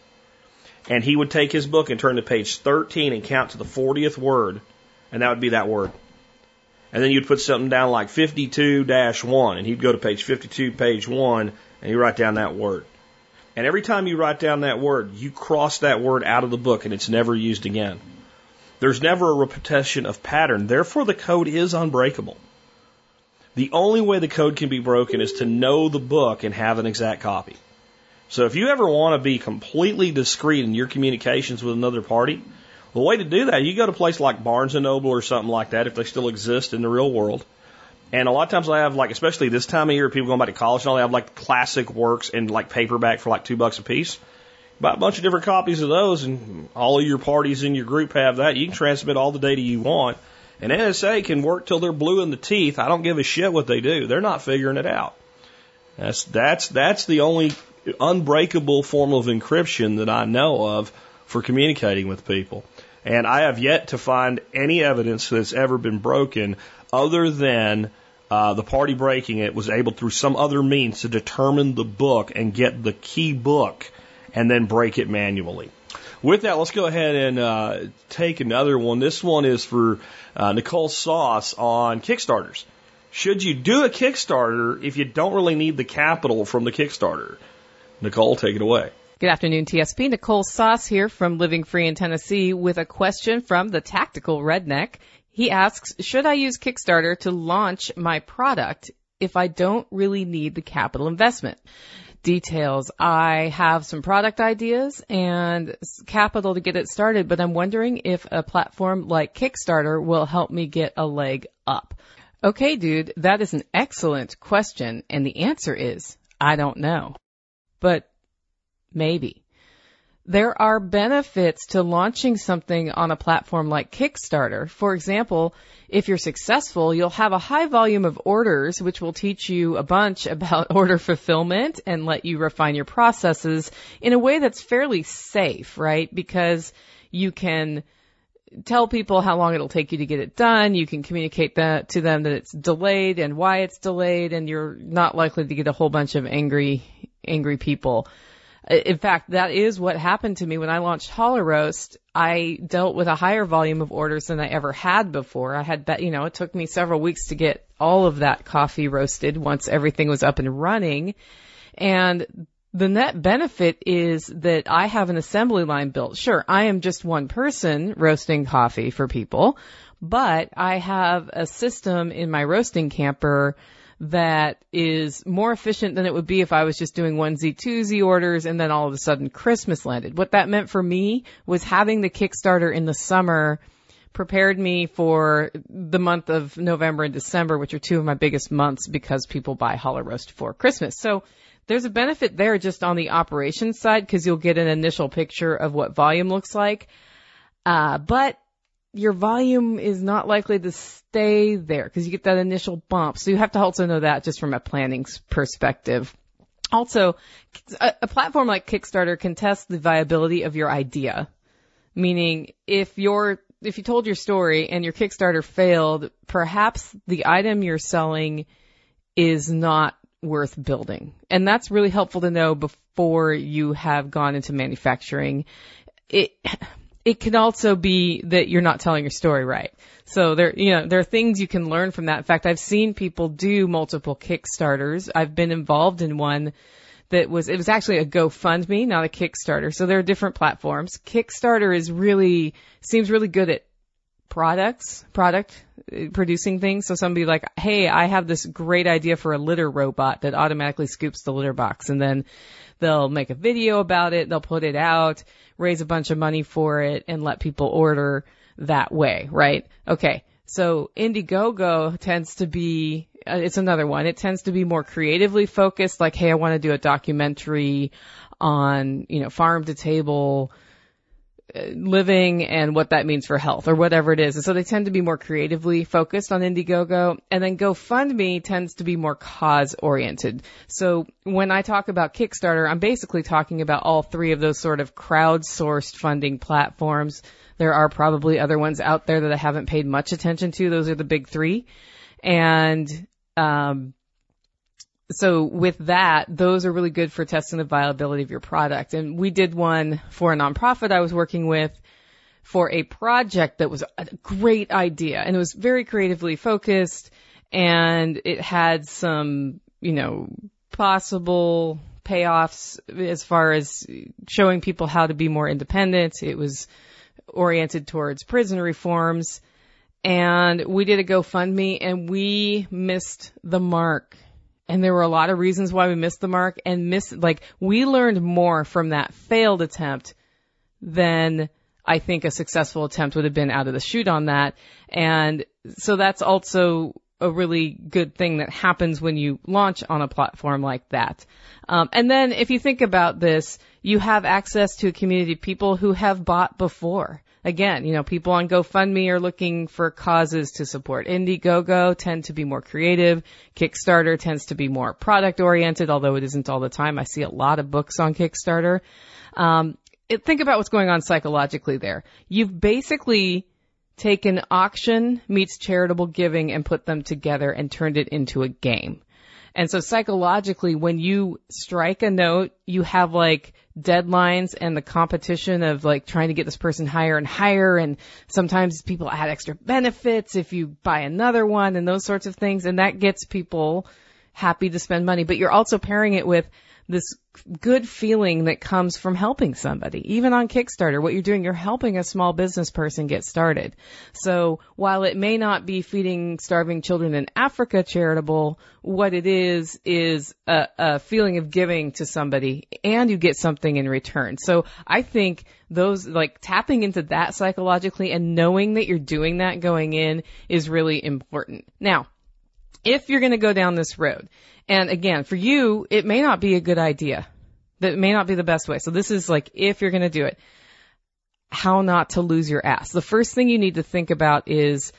And he would take his book and turn to page 13 and count to the 40th word, and that would be that word. And then you'd put something down like 52 1, and he'd go to page 52, page 1, and he'd write down that word. And every time you write down that word, you cross that word out of the book and it's never used again. There's never a repetition of pattern. Therefore, the code is unbreakable. The only way the code can be broken is to know the book and have an exact copy. So if you ever want to be completely discreet in your communications with another party, the way to do that, you go to a place like Barnes and Noble or something like that, if they still exist in the real world, and a lot of times I have like, especially this time of year, people going back to college and all, they have like classic works in like paperback for like two bucks a piece. Buy a bunch of different copies of those, and all of your parties in your group have that. You can transmit all the data you want, and NSA can work till they're blue in the teeth. I don't give a shit what they do; they're not figuring it out. That's that's that's the only unbreakable form of encryption that I know of for communicating with people. And I have yet to find any evidence that's ever been broken other than uh, the party breaking it was able through some other means to determine the book and get the key book and then break it manually. With that, let's go ahead and uh, take another one. This one is for uh, Nicole Sauce on Kickstarters. Should you do a Kickstarter if you don't really need the capital from the Kickstarter? Nicole, take it away. Good afternoon, TSP. Nicole Sauce here from Living Free in Tennessee with a question from the Tactical Redneck. He asks, should I use Kickstarter to launch my product if I don't really need the capital investment? Details. I have some product ideas and capital to get it started, but I'm wondering if a platform like Kickstarter will help me get a leg up. Okay, dude, that is an excellent question. And the answer is, I don't know. But maybe. There are benefits to launching something on a platform like Kickstarter. For example, if you're successful, you'll have a high volume of orders, which will teach you a bunch [laughs] about order fulfillment and let you refine your processes in a way that's fairly safe, right? Because you can tell people how long it'll take you to get it done. You can communicate that to them that it's delayed and why it's delayed, and you're not likely to get a whole bunch of angry, angry people. In fact, that is what happened to me when I launched Holler Roast. I dealt with a higher volume of orders than I ever had before. I had, you know, it took me several weeks to get all of that coffee roasted once everything was up and running. And the net benefit is that I have an assembly line built. Sure, I am just one person roasting coffee for people, but I have a system in my roasting camper that is more efficient than it would be if I was just doing onesie twosie orders and then all of a sudden Christmas landed. What that meant for me was having the Kickstarter in the summer prepared me for the month of November and December, which are two of my biggest months because people buy Holler Roast for Christmas. So there's a benefit there just on the operations side because you'll get an initial picture of what volume looks like. Uh, but your volume is not likely to stay there because you get that initial bump. So you have to also know that just from a planning perspective. Also, a, a platform like Kickstarter can test the viability of your idea. Meaning, if you're if you told your story and your Kickstarter failed, perhaps the item you're selling is not worth building. And that's really helpful to know before you have gone into manufacturing. It, it can also be that you're not telling your story right. So there, you know, there are things you can learn from that. In fact, I've seen people do multiple Kickstarters. I've been involved in one that was, it was actually a GoFundMe, not a Kickstarter. So there are different platforms. Kickstarter is really, seems really good at products, product producing things. So somebody like, hey, I have this great idea for a litter robot that automatically scoops the litter box and then they'll make a video about it, they'll put it out raise a bunch of money for it and let people order that way, right? Okay. So Indiegogo tends to be, uh, it's another one. It tends to be more creatively focused, like, hey, I want to do a documentary on, you know, farm to table living and what that means for health or whatever it is. And so they tend to be more creatively focused on Indiegogo and then GoFundMe tends to be more cause oriented. So when I talk about Kickstarter, I'm basically talking about all three of those sort of crowdsourced funding platforms. There are probably other ones out there that I haven't paid much attention to. Those are the big three. And, um, so with that, those are really good for testing the viability of your product. And we did one for a nonprofit I was working with for a project that was a great idea and it was very creatively focused and it had some, you know, possible payoffs as far as showing people how to be more independent. It was oriented towards prison reforms and we did a GoFundMe and we missed the mark and there were a lot of reasons why we missed the mark and missed, like, we learned more from that failed attempt than I think a successful attempt would have been out of the chute on that. And so that's also a really good thing that happens when you launch on a platform like that. Um, and then if you think about this, you have access to a community of people who have bought before again, you know, people on GoFundMe are looking for causes to support. Indiegogo tend to be more creative. Kickstarter tends to be more product oriented, although it isn't all the time. I see a lot of books on Kickstarter. Um, it, think about what's going on psychologically there. You've basically taken auction meets charitable giving and put them together and turned it into a game. And so psychologically, when you strike a note, you have like deadlines and the competition of like trying to get this person higher and higher. And sometimes people add extra benefits if you buy another one and those sorts of things. And that gets people happy to spend money. But you're also pairing it with this good feeling that comes from helping somebody. Even on Kickstarter, what you're doing, you're helping a small business person get started. So while it may not be feeding starving children in Africa charitable, what it is, is a, a feeling of giving to somebody and you get something in return. So I think those, like tapping into that psychologically and knowing that you're doing that going in is really important. Now, if you're going to go down this road and again, for you, it may not be a good idea. That may not be the best way. So this is like, if you're going to do it, how not to lose your ass. The first thing you need to think about is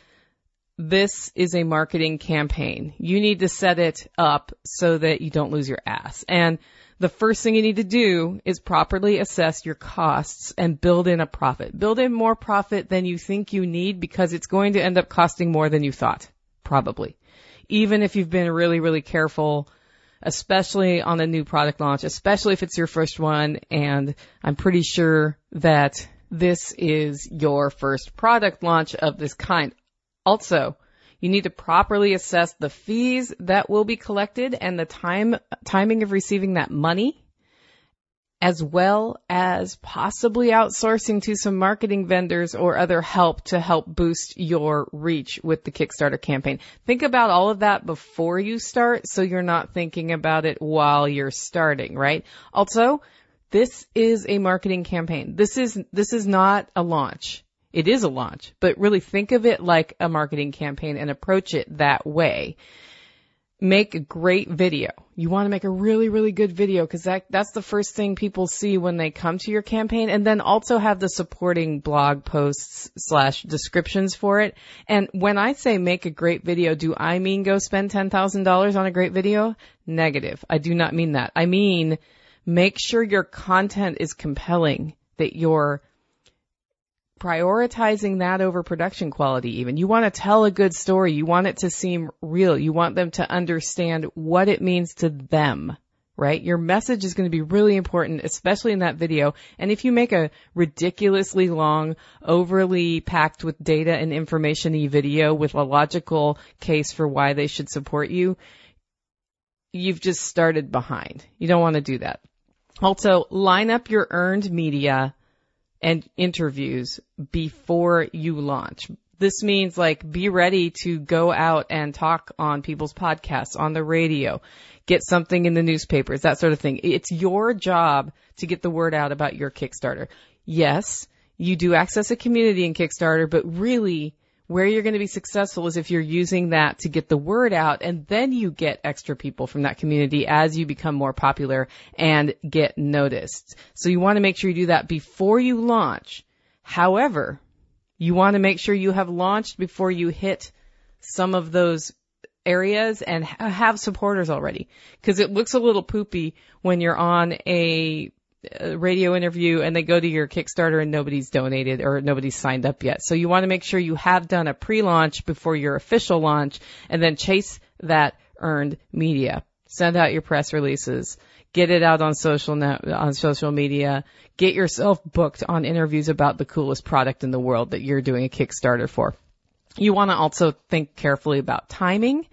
this is a marketing campaign. You need to set it up so that you don't lose your ass. And the first thing you need to do is properly assess your costs and build in a profit. Build in more profit than you think you need because it's going to end up costing more than you thought. Probably even if you've been really, really careful, especially on a new product launch, especially if it's your first one. And I'm pretty sure that this is your first product launch of this kind. Also, you need to properly assess the fees that will be collected and the time, timing of receiving that money as well as possibly outsourcing to some marketing vendors or other help to help boost your reach with the Kickstarter campaign. Think about all of that before you start so you're not thinking about it while you're starting, right? Also, this is a marketing campaign. This is, this is not a launch. It is a launch, but really think of it like a marketing campaign and approach it that way make a great video. You want to make a really, really good video because that, that's the first thing people see when they come to your campaign and then also have the supporting blog posts slash descriptions for it. And when I say make a great video, do I mean go spend $10,000 on a great video? Negative. I do not mean that. I mean make sure your content is compelling, that your prioritizing that over production quality even. You want to tell a good story. You want it to seem real. You want them to understand what it means to them, right? Your message is going to be really important, especially in that video. And if you make a ridiculously long, overly packed with data and information video with a logical case for why they should support you, you've just started behind. You don't want to do that. Also, line up your earned media and interviews before you launch. This means like be ready to go out and talk on people's podcasts, on the radio, get something in the newspapers, that sort of thing. It's your job to get the word out about your Kickstarter. Yes, you do access a community in Kickstarter, but really where you're going to be successful is if you're using that to get the word out and then you get extra people from that community as you become more popular and get noticed. So you want to make sure you do that before you launch However, you want to make sure you have launched before you hit some of those areas and have supporters already. Cause it looks a little poopy when you're on a radio interview and they go to your Kickstarter and nobody's donated or nobody's signed up yet. So you want to make sure you have done a pre-launch before your official launch and then chase that earned media. Send out your press releases. Get it out on social net, on social media. Get yourself booked on interviews about the coolest product in the world that you're doing a Kickstarter for. You want to also think carefully about timing.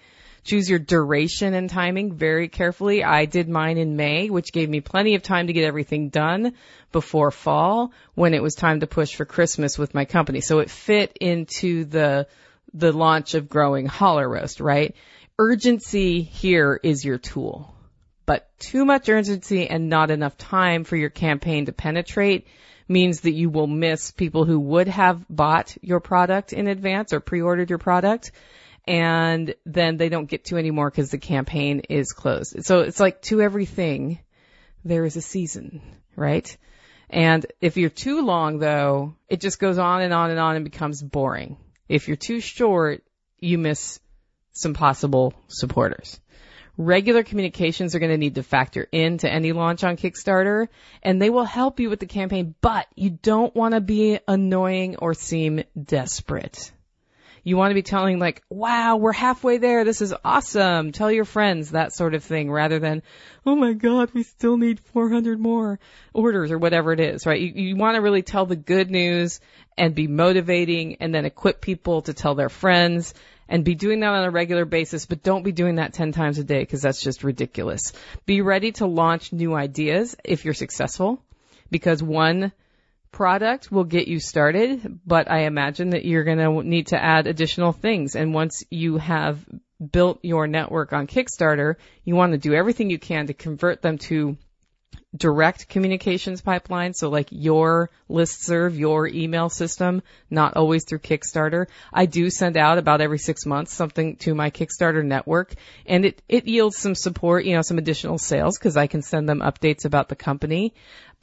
Choose your duration and timing very carefully. I did mine in May, which gave me plenty of time to get everything done before fall when it was time to push for Christmas with my company. So it fit into the, the launch of growing Holler Roast, right? Urgency here is your tool, but too much urgency and not enough time for your campaign to penetrate means that you will miss people who would have bought your product in advance or pre-ordered your product and then they don't get to anymore because the campaign is closed. So it's like to everything, there is a season, right? And if you're too long though, it just goes on and on and on and becomes boring. If you're too short, you miss some possible supporters. Regular communications are going to need to factor into any launch on Kickstarter and they will help you with the campaign, but you don't want to be annoying or seem desperate. You want to be telling like, wow, we're halfway there. This is awesome. Tell your friends that sort of thing rather than, oh my God, we still need 400 more orders or whatever it is, right? You, you want to really tell the good news and be motivating and then equip people to tell their friends and be doing that on a regular basis, but don't be doing that 10 times a day because that's just ridiculous. Be ready to launch new ideas if you're successful because one product will get you started, but I imagine that you're going to need to add additional things. And once you have built your network on Kickstarter, you want to do everything you can to convert them to direct communications pipeline. So like your listserv, your email system, not always through Kickstarter. I do send out about every six months something to my Kickstarter network and it, it yields some support, you know, some additional sales because I can send them updates about the company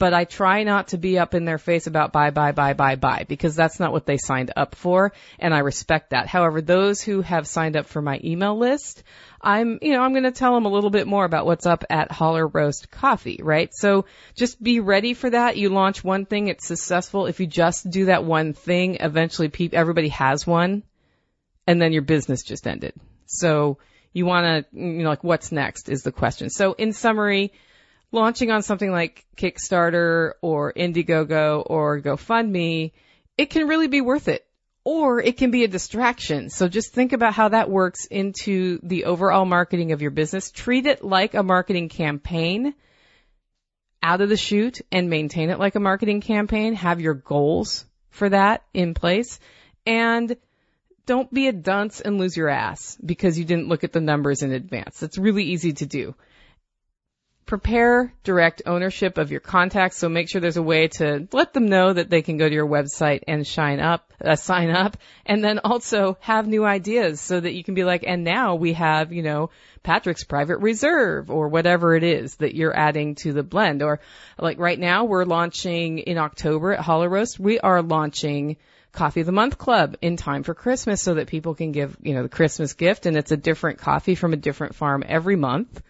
but I try not to be up in their face about buy, buy, buy, buy, buy, because that's not what they signed up for, and I respect that. However, those who have signed up for my email list, I'm, you know, I'm going to tell them a little bit more about what's up at Holler Roast Coffee, right? So just be ready for that. You launch one thing, it's successful. If you just do that one thing, eventually pe- everybody has one, and then your business just ended. So you want to, you know, like what's next is the question. So in summary, launching on something like Kickstarter or Indiegogo or GoFundMe, it can really be worth it. Or it can be a distraction. So just think about how that works into the overall marketing of your business. Treat it like a marketing campaign out of the chute and maintain it like a marketing campaign. Have your goals for that in place and don't be a dunce and lose your ass because you didn't look at the numbers in advance. It's really easy to do prepare direct ownership of your contacts. So make sure there's a way to let them know that they can go to your website and shine up, uh, sign up, and then also have new ideas so that you can be like, and now we have, you know, Patrick's private reserve or whatever it is that you're adding to the blend. Or like right now we're launching in October at Holler Roast, we are launching Coffee of the Month Club in time for Christmas so that people can give, you know, the Christmas gift and it's a different coffee from a different farm every month.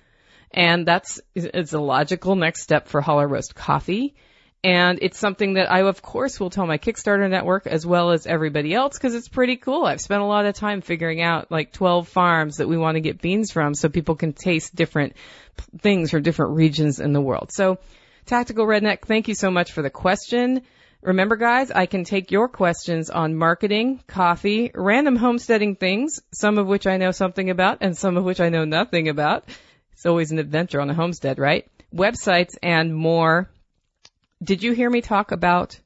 And that's, it's a logical next step for Holler Roast Coffee. And it's something that I, of course, will tell my Kickstarter network as well as everybody else because it's pretty cool. I've spent a lot of time figuring out like 12 farms that we want to get beans from so people can taste different things from different regions in the world. So, Tactical Redneck, thank you so much for the question. Remember guys, I can take your questions on marketing, coffee, random homesteading things, some of which I know something about and some of which I know nothing about. It's always an adventure on a homestead, right? Websites and more. Did you hear me talk about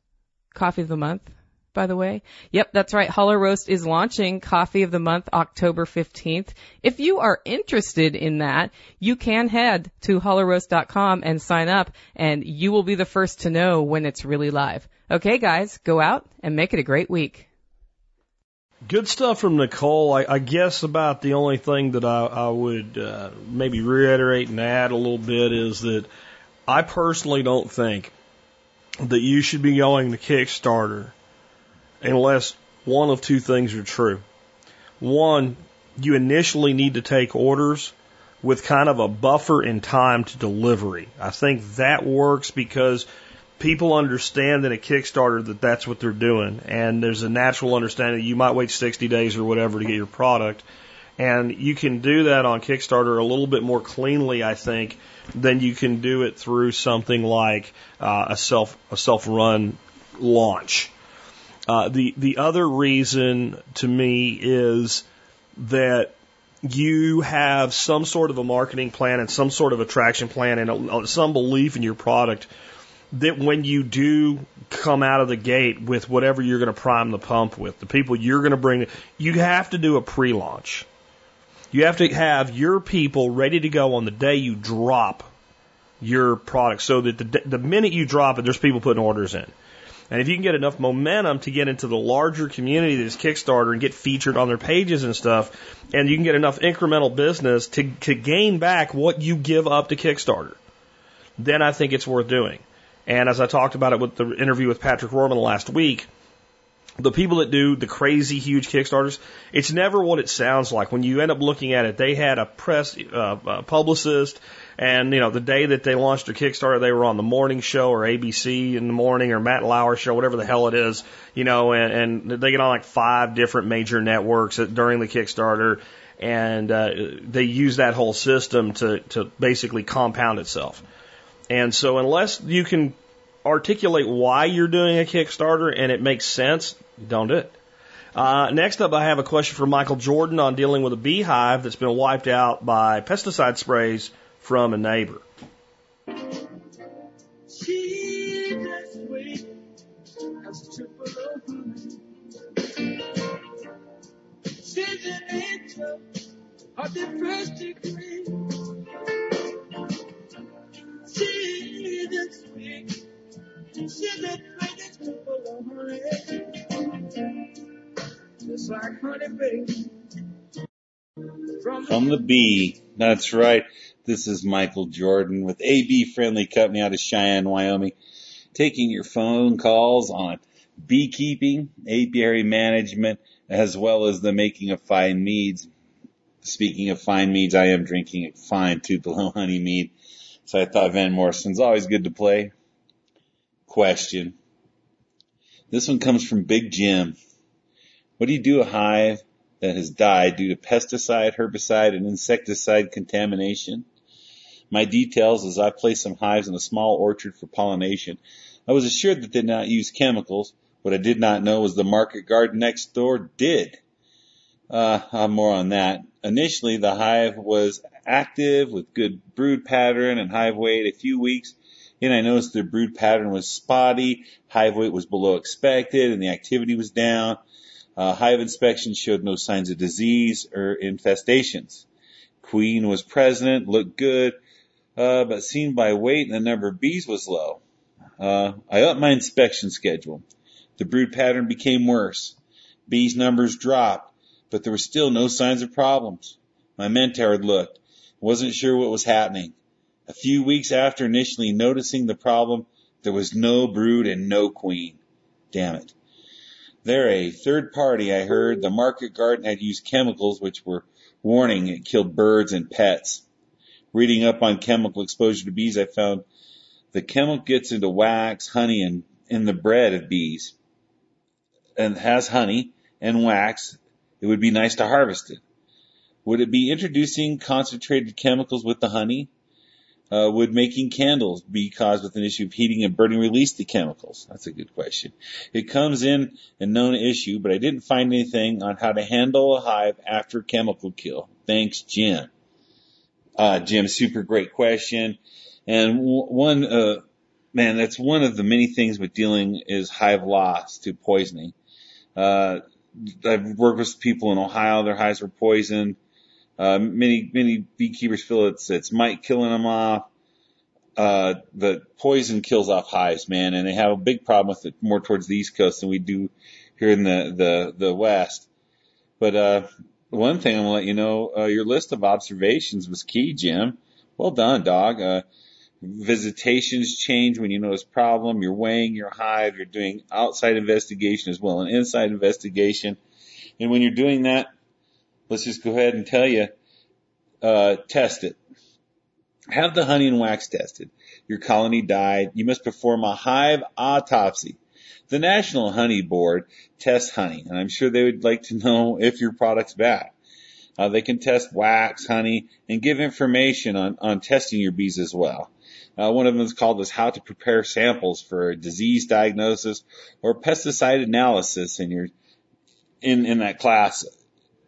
Coffee of the Month? by the way. Yep, that's right. Holler Roast is launching Coffee of the Month October 15th. If you are interested in that, you can head to hollerroast.com and sign up and you will be the first to know when it's really live. Okay guys, go out and make it a great week. Good stuff from Nicole. I, I guess about the only thing that I, I would uh, maybe reiterate and add a little bit is that I personally don't think that you should be going to Kickstarter unless one of two things are true. One, you initially need to take orders with kind of a buffer in time to delivery. I think that works because people understand in a Kickstarter that that's what they're doing, and there's a natural understanding that you might wait 60 days or whatever to get your product, and you can do that on Kickstarter a little bit more cleanly, I think, than you can do it through something like uh, a self a self run launch. Uh, the the other reason to me is that you have some sort of a marketing plan and some sort of attraction plan and some belief in your product that when you do come out of the gate with whatever you're going to prime the pump with, the people you're going to bring, you have to do a pre-launch. You have to have your people ready to go on the day you drop your product so that the, the minute you drop it, there's people putting orders in. And if you can get enough momentum to get into the larger community that is Kickstarter and get featured on their pages and stuff, and you can get enough incremental business to, to gain back what you give up to Kickstarter, then I think it's worth doing. And as I talked about it with the interview with Patrick Roehrman last week, the people that do the crazy huge Kickstarters, it's never what it sounds like. When you end up looking at it, they had a press uh, uh, publicist, and you know the day that they launched their Kickstarter, they were on the morning show or ABC in the morning or Matt Lauer show, whatever the hell it is, you know, and, and they get on like five different major networks during the Kickstarter, and uh, they use that whole system to to basically compound itself. And so unless you can articulate why you're doing a Kickstarter and it makes sense, don't do it. Uh, next up, I have a question for Michael Jordan on dealing with a beehive that's been wiped out by pesticide sprays from a neighbor. of the first degree. From the bee. That's right. This is Michael Jordan with A Bee Friendly Company out of Cheyenne, Wyoming, taking your phone calls on beekeeping, apiary management, as well as the making of fine meads. Speaking of fine meads, I am drinking a fine Tupelo honey mead. So I thought Van Morrison's always good to play. Question. This one comes from Big Jim. What do you do a hive that has died due to pesticide, herbicide, and insecticide contamination? My details is I placed some hives in a small orchard for pollination. I was assured that they did not use chemicals. What I did not know was the market garden next door did. Uh, more on that. Initially, the hive was active with good brood pattern and hive weight. A few weeks in, I noticed their brood pattern was spotty, hive weight was below expected, and the activity was down. Uh, hive inspection showed no signs of disease or infestations. Queen was present, looked good, uh, but seen by weight and the number of bees was low. Uh, I upped my inspection schedule. The brood pattern became worse. Bees numbers dropped but there were still no signs of problems. My mentor had looked, wasn't sure what was happening. A few weeks after initially noticing the problem, there was no brood and no queen. Damn it. There, a third party, I heard the market garden had used chemicals which were warning it killed birds and pets. Reading up on chemical exposure to bees, I found the chemical gets into wax, honey, and in the bread of bees and has honey and wax it would be nice to harvest it. Would it be introducing concentrated chemicals with the honey? Uh, would making candles be caused with an issue of heating and burning release the chemicals? That's a good question. It comes in a known issue, but I didn't find anything on how to handle a hive after chemical kill. Thanks, Jim. Uh, Jim, super great question. And one, uh, man, that's one of the many things with dealing is hive loss to poisoning. Uh, I've worked with people in Ohio. Their hives were poisoned. Uh, many many beekeepers feel it's it's mite killing them off. Uh, the poison kills off hives, man, and they have a big problem with it more towards the East Coast than we do here in the the the West. But uh, one thing I'm gonna let you know, uh, your list of observations was key, Jim. Well done, dog. Uh, Visitations change when you notice problem. You're weighing your hive. You're doing outside investigation as well, and inside investigation. And when you're doing that, let's just go ahead and tell you, uh, test it. Have the honey and wax tested. Your colony died. You must perform a hive autopsy. The National Honey Board tests honey, and I'm sure they would like to know if your product's bad. Uh, they can test wax, honey, and give information on, on testing your bees as well. Uh, one of them is called as how to prepare samples for disease diagnosis or pesticide analysis in your in in that class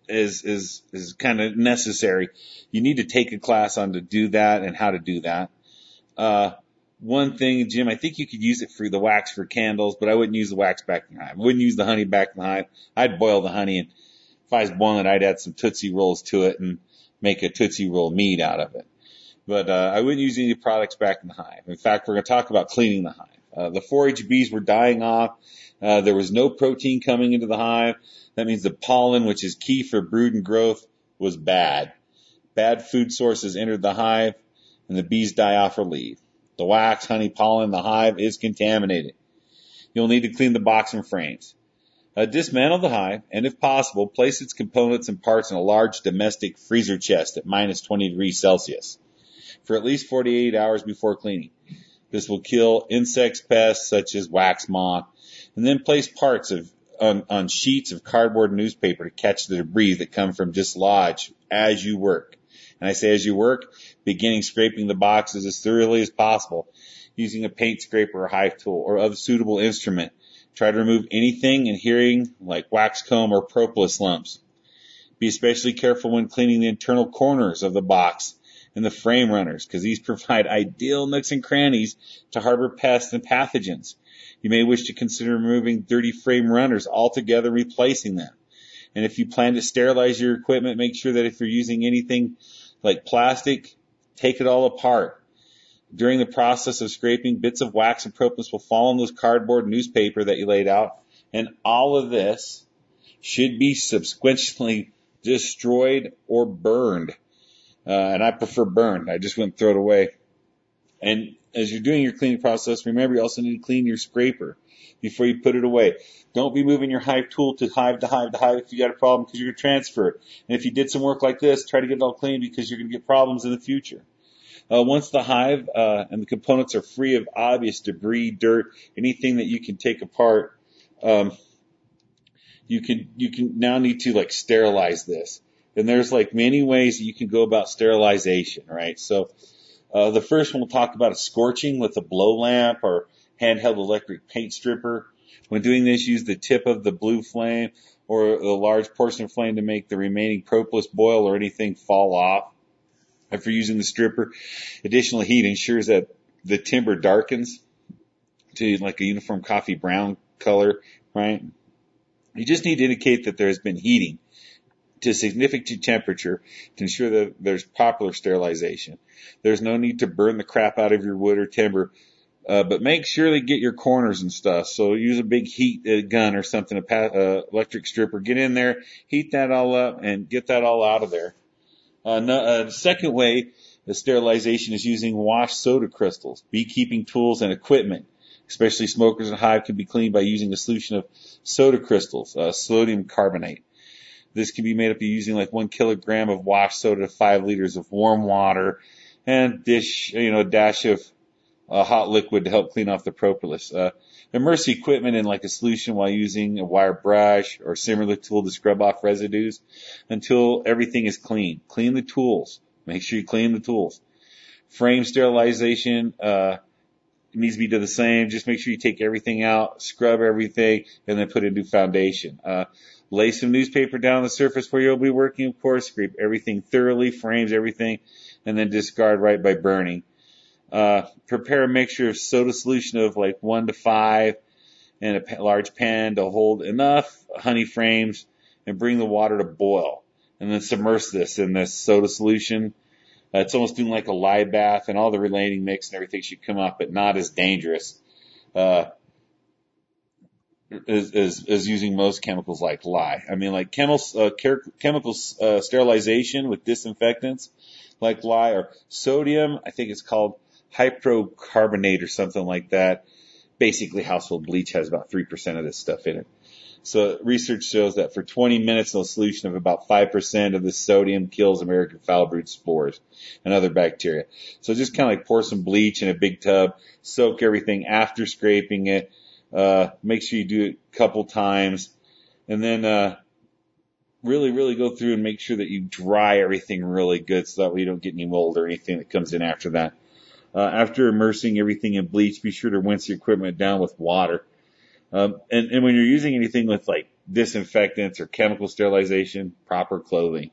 is is is kind of necessary. You need to take a class on to do that and how to do that. Uh, one thing, Jim, I think you could use it for the wax for candles, but I wouldn't use the wax back in the hive. I wouldn't use the honey back in the hive. I'd boil the honey and if I was boiling it, I'd add some Tootsie Rolls to it and make a Tootsie Roll mead out of it. But uh, I wouldn't use any products back in the hive. In fact, we're going to talk about cleaning the hive. Uh, the 4-H bees were dying off. Uh, there was no protein coming into the hive. That means the pollen, which is key for brood and growth, was bad. Bad food sources entered the hive, and the bees die off or leave. The wax, honey, pollen in the hive is contaminated. You'll need to clean the box and frames. Uh, dismantle the hive, and if possible, place its components and parts in a large domestic freezer chest at minus 20 degrees Celsius for at least 48 hours before cleaning. This will kill insects, pests such as wax moth, and then place parts of on, on sheets of cardboard newspaper to catch the debris that come from dislodge as you work. And I say as you work, beginning scraping the boxes as thoroughly as possible using a paint scraper or hive tool or other suitable instrument Try to remove anything adhering like wax comb or propolis lumps. Be especially careful when cleaning the internal corners of the box and the frame runners because these [laughs] provide ideal nooks and crannies to harbor pests and pathogens. You may wish to consider removing dirty frame runners altogether, replacing them. And if you plan to sterilize your equipment, make sure that if you're using anything like plastic, take it all apart. During the process of scraping, bits of wax and propolis will fall on those cardboard newspaper that you laid out, and all of this should be subsequently destroyed or burned. Uh, and I prefer burned. I just wouldn't throw it away. And as you're doing your cleaning process, remember you also need to clean your scraper before you put it away. Don't be moving your hive tool to hive to hive to hive if you got a problem because you're going to transfer it. And if you did some work like this, try to get it all clean because you're going to get problems in the future. Uh, once the hive uh, and the components are free of obvious debris, dirt, anything that you can take apart, um, you can you can now need to like sterilize this. And there's like many ways that you can go about sterilization, right? So uh, the first one we'll talk about is scorching with a blow lamp or handheld electric paint stripper. When doing this, use the tip of the blue flame or the large portion of flame to make the remaining propolis boil or anything fall off after using the stripper. Additional heat ensures that the timber darkens to like a uniform coffee brown color, right? You just need to indicate that there has been heating to significant temperature to ensure that there's proper sterilization. There's no need to burn the crap out of your wood or timber, uh, but make sure they get your corners and stuff. So use a big heat uh, gun or something, a pa- uh, electric stripper. Get in there, heat that all up, and get that all out of there. Uh, no, uh, the second way of sterilization is using washed soda crystals. Beekeeping tools and equipment, especially smokers and hive, can be cleaned by using a solution of soda crystals, uh, sodium carbonate. This can be made up using like one kilogram of washed soda to five liters of warm water and dish, you know, a dash of uh, hot liquid to help clean off the propolis. Uh, immerse the equipment in like a solution while using a wire brush or similar tool to scrub off residues until everything is clean. Clean the tools. Make sure you clean the tools. Frame sterilization, uh, needs to be done the same. Just make sure you take everything out, scrub everything, and then put a new foundation. Uh, lay some newspaper down on the surface where you'll be working, of course, scrape everything thoroughly, frames everything, and then discard right by burning. Uh, prepare a mixture of soda solution of like one to five in a large pan to hold enough honey frames and bring the water to boil. And then submerge this in this soda solution. Uh, it's almost doing like a lye bath and all the relating mix and everything should come up, but not as dangerous, uh, as, as, as using most chemicals like lye. I mean, like chemicals, uh, chemical, uh, sterilization with disinfectants like lye or sodium. I think it's called hypocarbonate or something like that. Basically, household bleach has about 3% of this stuff in it. So research shows that for 20 minutes, in a solution of about 5% of the sodium kills American foul brood spores and other bacteria. So just kind of like pour some bleach in a big tub, soak everything after scraping it, uh, make sure you do it a couple times, and then, uh, really, really go through and make sure that you dry everything really good so that way you don't get any mold or anything that comes in after that. Uh, after immersing everything in bleach, be sure to rinse your equipment down with water. Um, and, and when you're using anything with like disinfectants or chemical sterilization, proper clothing,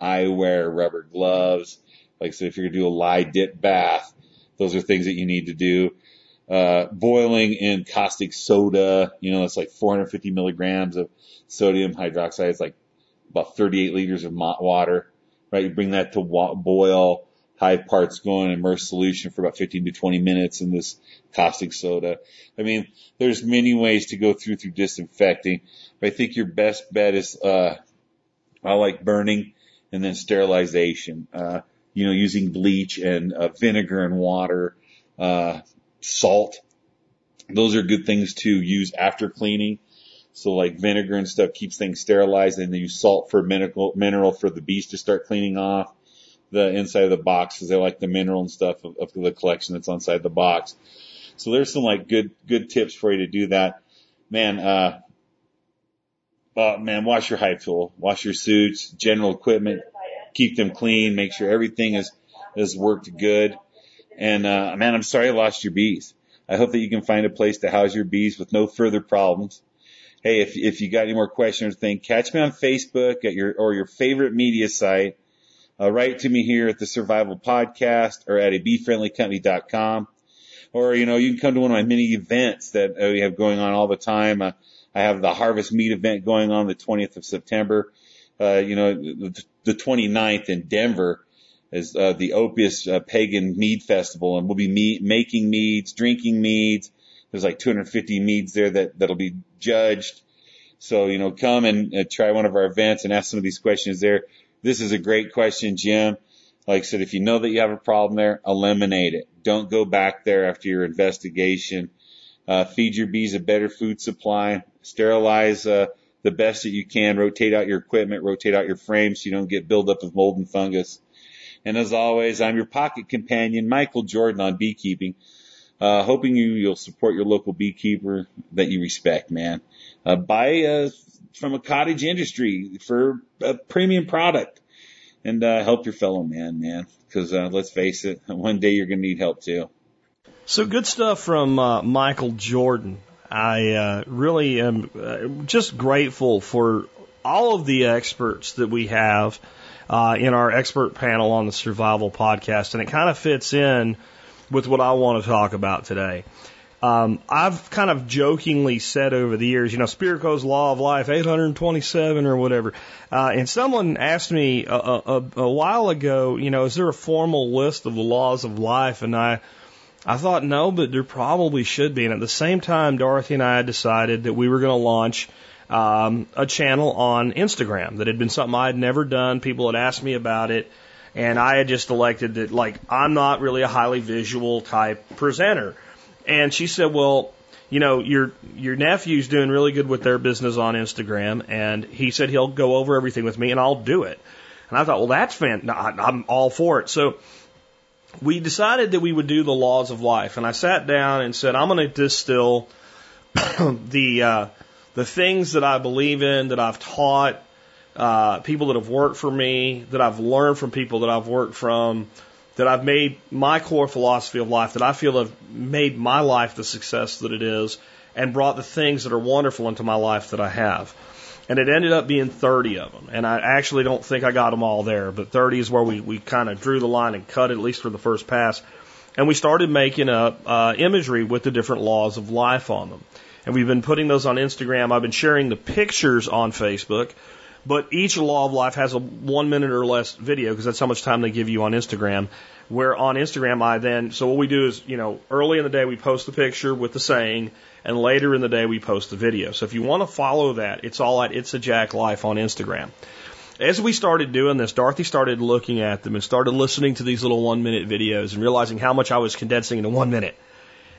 eyewear, rubber gloves. Like so if you're gonna do a lye dip bath, those are things that you need to do. Uh, boiling in caustic soda, you know, it's like 450 milligrams of sodium hydroxide. It's like about 38 liters of water, right? You bring that to boil, high parts going, immerse solution for about 15 to 20 minutes in this caustic soda. I mean, there's many ways to go through through disinfecting, but I think your best bet is, uh, I like burning and then sterilization, uh, you know, using bleach and uh, vinegar and water, uh, salt. Those are good things to use after cleaning. So like vinegar and stuff keeps things sterilized and then use salt for mineral, mineral for the bees to start cleaning off the inside of the box because they like the mineral and stuff of, of the collection that's inside the box. So there's some like good, good tips for you to do that. Man, uh, uh, man, wash your hive tool, wash your suits, general equipment, keep them clean, make sure everything is, has worked good. And, uh, man, I'm sorry I lost your bees. I hope that you can find a place to house your bees with no further problems. Hey, if, if you got any more questions or thing, catch me on Facebook at your, or your favorite media site uh, write to me here at the Survival Podcast or at a beefriendlycompany.com. Or, you know, you can come to one of my many events that we have going on all the time. Uh, I have the Harvest Meat event going on the 20th of September. Uh, you know, the, the 29th in Denver is uh, the Oppius uh, Pagan Mead Festival, and we'll be making meads, drinking meads. There's like 250 meads there that that'll be judged. So you know, come and uh, try one of our events and ask some of these questions there. This is a great question, Jim. Like I said, if you know that you have a problem there, eliminate it. Don't go back there after your investigation. Uh, feed your bees a better food supply. Sterilize uh, the best that you can. Rotate out your equipment. Rotate out your frames so you don't get buildup of mold and fungus. And as always, I'm your pocket companion, Michael Jordan on beekeeping. Uh, hoping you, you'll support your local beekeeper that you respect, man. Uh, buy, uh, from a cottage industry for a premium product and uh, help your fellow man, man. Because uh, let's face it, [laughs] one day you're going to need help too. So good stuff from uh, Michael Jordan. I uh, really am uh, just grateful for all of the experts that we have uh, in our expert panel on the Survival Podcast, and it kind of fits in with what I want to talk about today. Um, I've kind of jokingly said over the years, you know, Spirko's Law of Life, 827 or whatever. Uh, and someone asked me a, a, a while ago, you know, is there a formal list of the laws of life? And I, I thought no, but there probably should be. And at the same time, Dorothy and I had decided that we were going to launch um, a channel on Instagram that had been something I had never done. People had asked me about it. And I had just elected that, like, I'm not really a highly visual type presenter. And she said, well, you know, your your nephew's doing really good with their business on Instagram, and he said he'll go over everything with me, and I'll do it. And I thought, well, that's fan. I'm all for it. So we decided that we would do the laws of life, and I sat down and said, I'm going to distill [coughs] the uh, the things that I believe in, that I've taught uh, people that have worked for me, that I've learned from people that I've worked from, that I've made my core philosophy of life, that I feel have made my life the success that it is, and brought the things that are wonderful into my life that I have. And it ended up being 30 of them. And I actually don't think I got them all there, but 30 is where we, we kind of drew the line and cut it, at least for the first pass. And we started making up uh, imagery with the different laws of life on them. And we've been putting those on Instagram. I've been sharing the pictures on Facebook. But each law of life has a one minute or less video because that's how much time they give you on Instagram. Where on Instagram, I then, so what we do is, you know, early in the day we post the picture with the saying, and later in the day we post the video. So if you want to follow that, it's all at It's a Jack Life on Instagram. as we started doing this, Dorothy started looking at them and started listening to these little one minute videos and realizing how much I was condensing into one minute.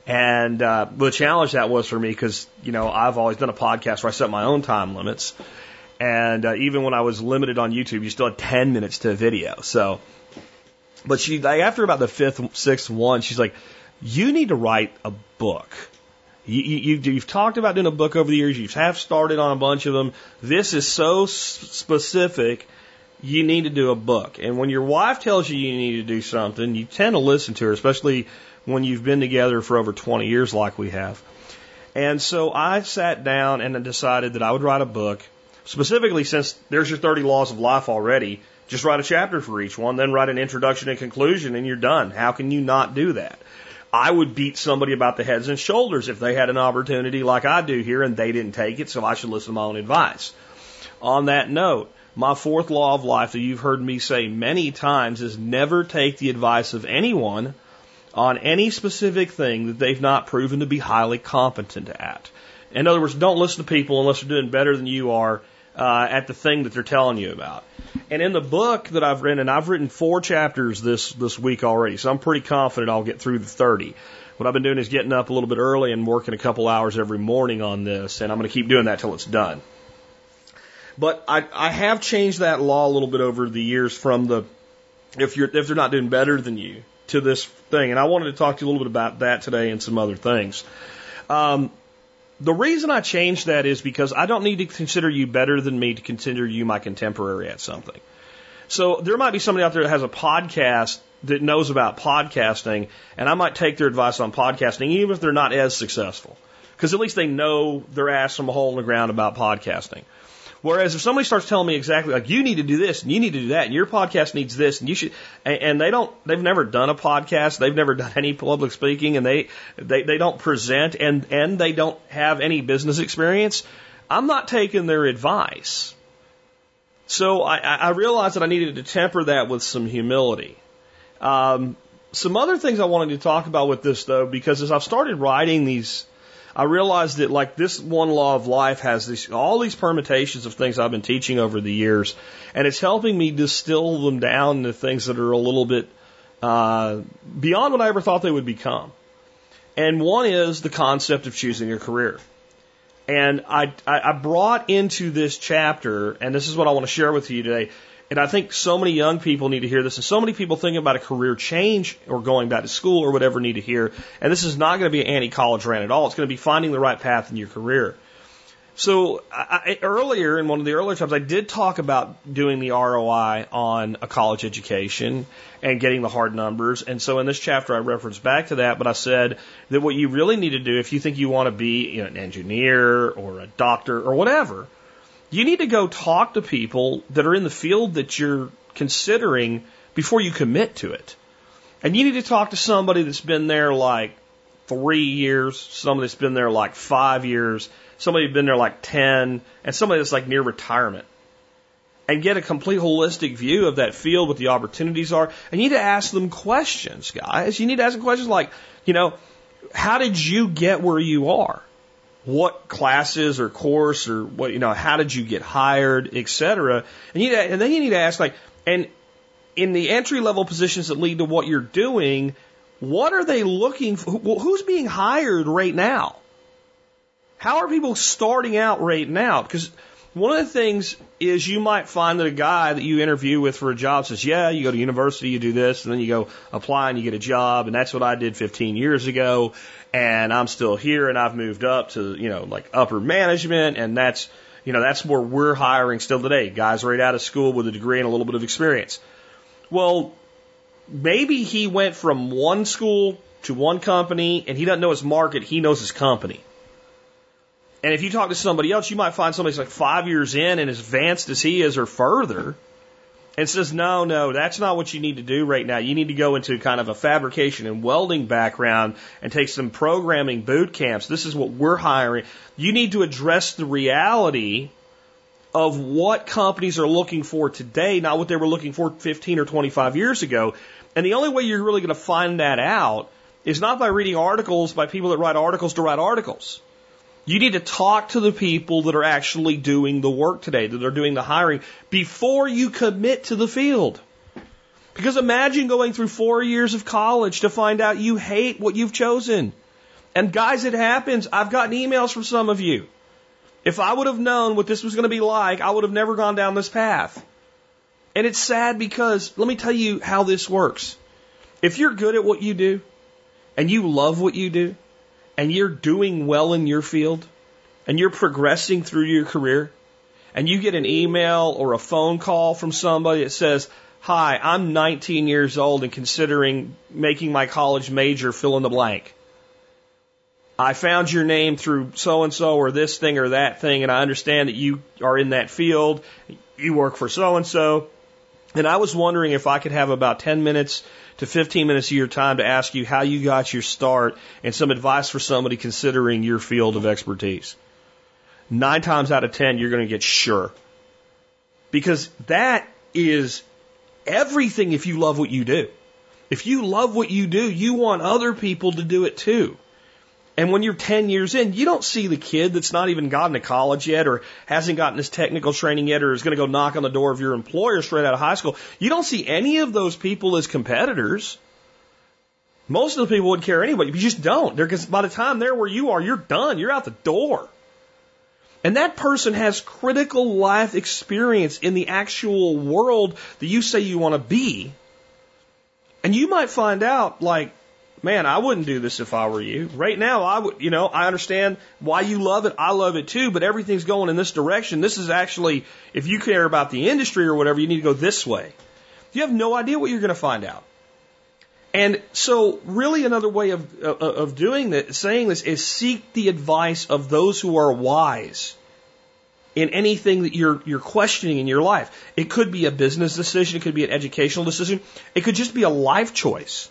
And uh, the challenge that was for me because you know I've always done a podcast where I set my own time limits, and uh, even when I was limited on YouTube, you still had ten minutes to a video. So, but she like after about the fifth, sixth one, she's like, "You need to write a book." You, you, you've talked about doing a book over the years. You have started on a bunch of them. This is so specific. You need to do a book. And when your wife tells you you need to do something, you tend to listen to her, especially when you've been together for over 20 years like we have. And so I sat down and decided that I would write a book, specifically since there's your 30 laws of life already. Just write a chapter for each one, then write an introduction and conclusion, and you're done. How can you not do that? I would beat somebody about the heads and shoulders if they had an opportunity like I do here and they didn't take it, so I should listen to my own advice. On that note, my fourth law of life that you've heard me say many times is never take the advice of anyone on any specific thing that they've not proven to be highly competent at. In other words, don't listen to people unless they're doing better than you are uh, at the thing that they're telling you about. And in the book that I've written, and I've written four chapters this this week already, so I'm pretty confident I'll get through the 30. What I've been doing is getting up a little bit early and working a couple hours every morning on this, and I'm going to keep doing that till it's done. But I, I have changed that law a little bit over the years from the if you're if they're not doing better than you to this thing, and I wanted to talk to you a little bit about that today and some other things. Um, the reason I changed that is because I don't need to consider you better than me to consider you my contemporary at something. So there might be somebody out there that has a podcast that knows about podcasting, and I might take their advice on podcasting, even if they're not as successful. Because at least they know their ass from a hole in the ground about podcasting. Whereas if somebody starts telling me exactly like you need to do this and you need to do that and your podcast needs this and you should and, and they don't they've never done a podcast they've never done any public speaking and they they they don't present and and they don't have any business experience I'm not taking their advice. So I, I realized that I needed to temper that with some humility. Um, some other things I wanted to talk about with this though because as I've started writing these I realized that like this one law of life has these all these permutations of things I've been teaching over the years, and it's helping me distill them down to things that are a little bit uh, beyond what I ever thought they would become. And one is the concept of choosing your career. And I, I brought into this chapter, and this is what I want to share with you today, and I think so many young people need to hear this, and so many people thinking about a career change or going back to school or whatever need to hear. And this is not going to be an anti-college rant at all. It's going to be finding the right path in your career. So I, earlier in one of the earlier times, I did talk about doing the ROI on a college education and getting the hard numbers. And so in this chapter, I referenced back to that, but I said that what you really need to do if you think you want to be you know, an engineer or a doctor or whatever, you need to go talk to people that are in the field that you're considering before you commit to it. And you need to talk to somebody that's been there like three years, somebody that's been there like five years, somebody that's been there like 10, and somebody that's like near retirement. And get a complete holistic view of that field, what the opportunities are. And you need to ask them questions, guys. You need to ask them questions like, you know, how did you get where you are? What classes or course or what you know how did you get hired etc and you and then you need to ask like and in the entry level positions that lead to what you're doing what are they looking for who's being hired right now? How are people starting out right now? Because one of the things is you might find that a guy that you interview with for a job says, Yeah, you go to university, you do this, and then you go apply and you get a job, and that's what I did 15 years ago, and I'm still here, and I've moved up to, you know, like upper management, and that's, you know, that's where we're hiring still today. Guys right out of school with a degree and a little bit of experience. Well, maybe he went from one school to one company, and he doesn't know his market, he knows his company. And if you talk to somebody else, you might find somebody's like five years in and as advanced as he is or further and says, no, no, that's not what you need to do right now. You need to go into kind of a fabrication and welding background and take some programming boot camps. This is what we're hiring. You need to address the reality of what companies are looking for today, not what they were looking for 15 or 25 years ago. And the only way you're really going to find that out is not by reading articles by people that write articles to write articles. You need to talk to the people that are actually doing the work today, that are doing the hiring, before you commit to the field. Because imagine going through four years of college to find out you hate what you've chosen. And guys, it happens. I've gotten emails from some of you. If I would have known what this was going to be like, I would have never gone down this path. And it's sad because let me tell you how this works. If you're good at what you do and you love what you do and you're doing well in your field and you're progressing through your career and you get an email or a phone call from somebody that says, Hi, I'm 19 years old and considering making my college major fill in the blank. I found your name through so and so or this thing or that thing, and I understand that you are in that field. You work for so and so. And I was wondering if I could have about 10 minutes to 15 minutes of your time to ask you how you got your start and some advice for somebody considering your field of expertise. Nine times out of 10, you're going to get sure. Because that is everything if you love what you do. If you love what you do, you want other people to do it too. And when you're 10 years in, you don't see the kid that's not even gotten to college yet or hasn't gotten his technical training yet or is going to go knock on the door of your employer straight out of high school. You don't see any of those people as competitors. Most of the people wouldn't care anyway. You just don't. Because by the time they're where you are, you're done. You're out the door. And that person has critical life experience in the actual world that you say you want to be. And you might find out, like, man, I wouldn't do this if I were you. Right now, I would, you know, I understand why you love it. I love it too, but everything's going in this direction. This is actually, if you care about the industry or whatever, you need to go this way. You have no idea what you're going to find out. And so, really, another way of, of, of doing this, saying this, is seek the advice of those who are wise in anything that you're you're questioning in your life. It could be a business decision, it could be an educational decision, it could just be a life choice.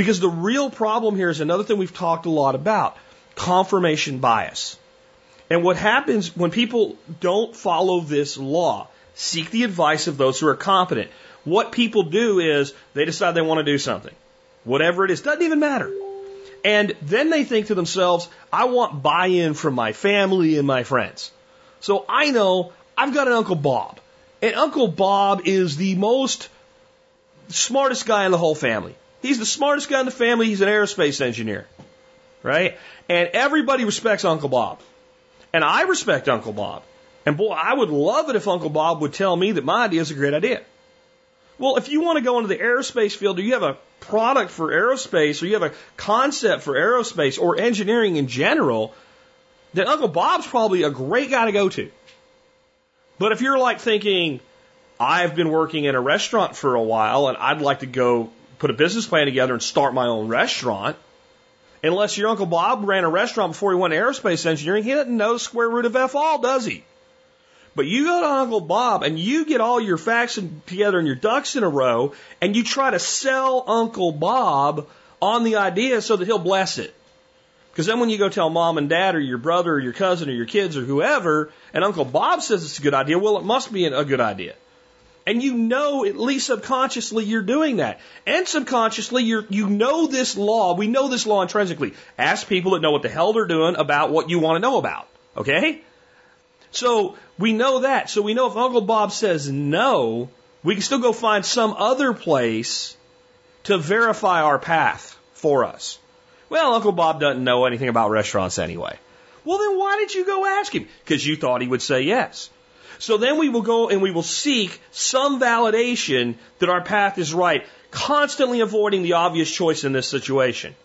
Because the real problem here is another thing we've talked a lot about confirmation bias. And what happens when people don't follow this law, seek the advice of those who are competent. What people do is they decide they want to do something. Whatever it is, doesn't even matter. And then they think to themselves, I want buy in from my family and my friends. So I know I've got an Uncle Bob. And Uncle Bob is the most smartest guy in the whole family. He's the smartest guy in the family. He's an aerospace engineer. Right? And everybody respects Uncle Bob. And I respect Uncle Bob. And boy, I would love it if Uncle Bob would tell me that my idea is a great idea. Well, if you want to go into the aerospace field or you have a product for aerospace or you have a concept for aerospace or engineering in general, then Uncle Bob's probably a great guy to go to. But if you're like thinking, I've been working in a restaurant for a while and I'd like to go put a business plan together and start my own restaurant. Unless your Uncle Bob ran a restaurant before he went to aerospace engineering, he doesn't know square root of F all, does he? But you go to Uncle Bob and you get all your facts and together and your ducks in a row and you try to sell Uncle Bob on the idea so that he'll bless it. Because then when you go tell mom and dad or your brother or your cousin or your kids or whoever, and Uncle Bob says it's a good idea, well, it must be a good idea. And you know, at least subconsciously, you're doing that. And subconsciously, you you know this law. We know this law intrinsically. Ask people that know what the hell they're doing about what you want to know about. Okay? So we know that. So we know if Uncle Bob says no, we can still go find some other place to verify our path for us. Well, Uncle Bob doesn't know anything about restaurants anyway. Well, then why did you go ask him? Because you thought he would say yes. So then we will go and we will seek some validation that our path is right, constantly avoiding the obvious choice in this situation.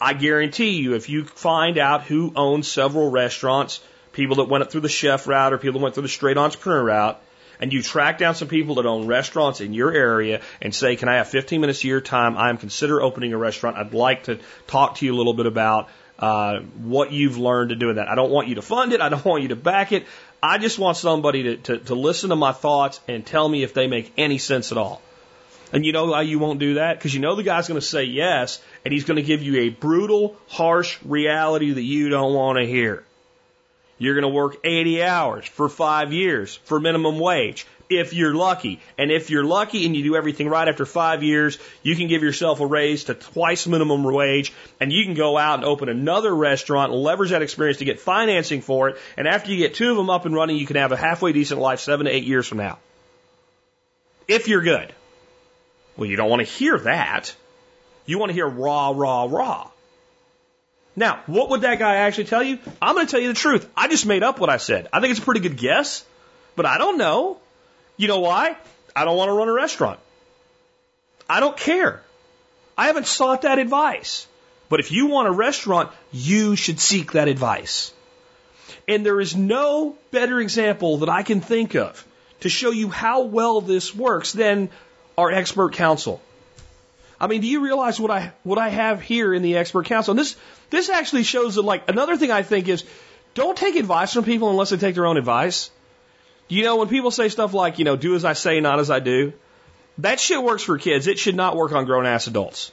I guarantee you, if you find out who owns several restaurants, people that went up through the chef route or people that went through the straight entrepreneur route, and you track down some people that own restaurants in your area and say, Can I have 15 minutes of your time? I'm consider opening a restaurant. I'd like to talk to you a little bit about uh, what you've learned to do that. I don't want you to fund it. I don't want you to back it. I just want somebody to, to, to listen to my thoughts and tell me if they make any sense at all. And you know why you won't do that? Because you know the guy's going to say yes, and he's going to give you a brutal, harsh reality that you don't want to hear. You're going to work 80 hours for five years for minimum wage, if you're lucky. And if you're lucky and you do everything right after five years, you can give yourself a raise to twice minimum wage and you can go out and open another restaurant leverage that experience to get financing for it. And after you get two of them up and running, you can have a halfway decent life seven to eight years from now. If you're good. Well, you don't want to hear that. You want to hear raw, raw, raw. Now, what would that guy actually tell you? I'm going to tell you the truth. I just made up what I said. I think it's a pretty good guess, but I don't know. You know why? I don't want to run a restaurant. I don't care. I haven't sought that advice. But if you want a restaurant, you should seek that advice. And there is no better example that I can think of to show you how well this works than our expert council. I mean, do you realize what I what I have here in the expert council? And this this actually shows that like another thing I think is don't take advice from people unless they take their own advice. You know, when people say stuff like, you know, do as I say, not as I do, that shit works for kids. It should not work on grown ass adults.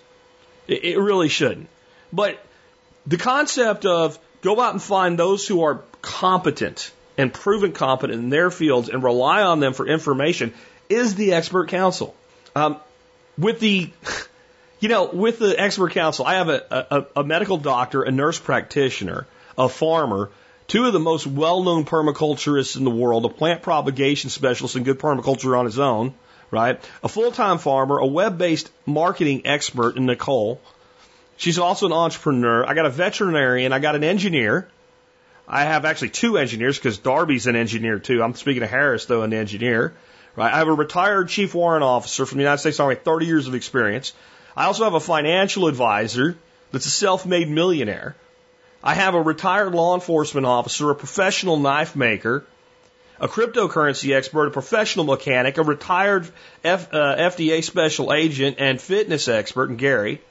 It, it really shouldn't. But the concept of go out and find those who are competent and proven competent in their fields and rely on them for information is the expert council. Um, with the, [laughs] you know, with the expert council, I have a, a, a medical doctor, a nurse practitioner, a farmer, two of the most well-known permaculturists in the world, a plant propagation specialist and good permaculture on his own, right? A full-time farmer, a web-based marketing expert in Nicole. She's also an entrepreneur. I got a veterinarian. I got an engineer. I have actually two engineers because Darby's an engineer too. I'm speaking of Harris though, an engineer. Right? I have a retired chief warrant officer from the United States Army, 30 years of experience. I also have a financial advisor that's a self-made millionaire. I have a retired law enforcement officer, a professional knife maker, a cryptocurrency expert, a professional mechanic, a retired F, uh, FDA special agent and fitness expert in Gary,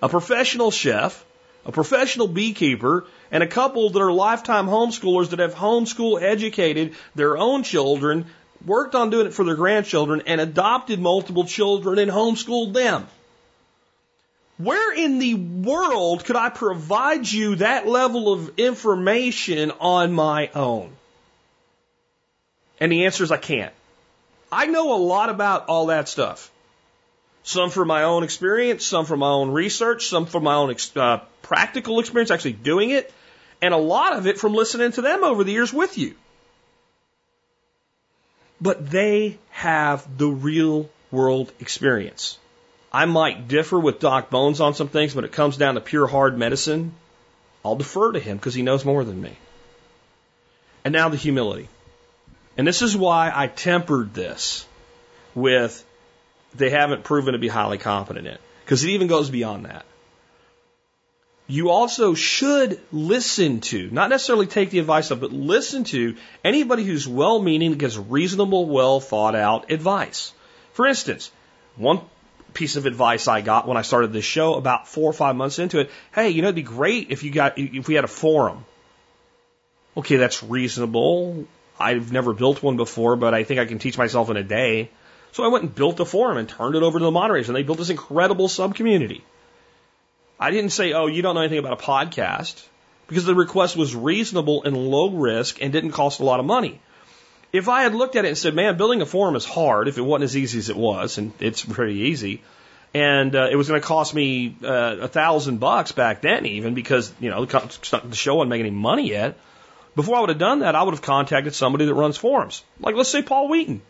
a professional chef, a professional beekeeper, and a couple that are lifetime homeschoolers that have homeschool educated their own children, worked on doing it for their grandchildren, and adopted multiple children and homeschooled them. Where in the world could I provide you that level of information on my own? And the answer is I can't. I know a lot about all that stuff. Some from my own experience, some from my own research, some from my own uh, practical experience actually doing it, and a lot of it from listening to them over the years with you. But they have the real world experience. I might differ with Doc Bones on some things, but it comes down to pure hard medicine. I'll defer to him because he knows more than me. And now the humility. And this is why I tempered this with they haven't proven to be highly competent in. Because it even goes beyond that. You also should listen to, not necessarily take the advice of, but listen to anybody who's well meaning, gives reasonable, well thought out advice. For instance, one piece of advice I got when I started this show about four or five months into it. Hey, you know, it'd be great if you got, if we had a forum. Okay, that's reasonable. I've never built one before, but I think I can teach myself in a day. So I went and built a forum and turned it over to the moderators and they built this incredible sub community. I didn't say, oh, you don't know anything about a podcast because the request was reasonable and low risk and didn't cost a lot of money. If I had looked at it and said, man, building a forum is hard, if it wasn't as easy as it was, and it's pretty easy, and uh, it was going to cost me uh, a thousand bucks back then, even because you know the show wasn't making any money yet. Before I would have done that, I would have contacted somebody that runs forums, like let's say Paul Wheaton,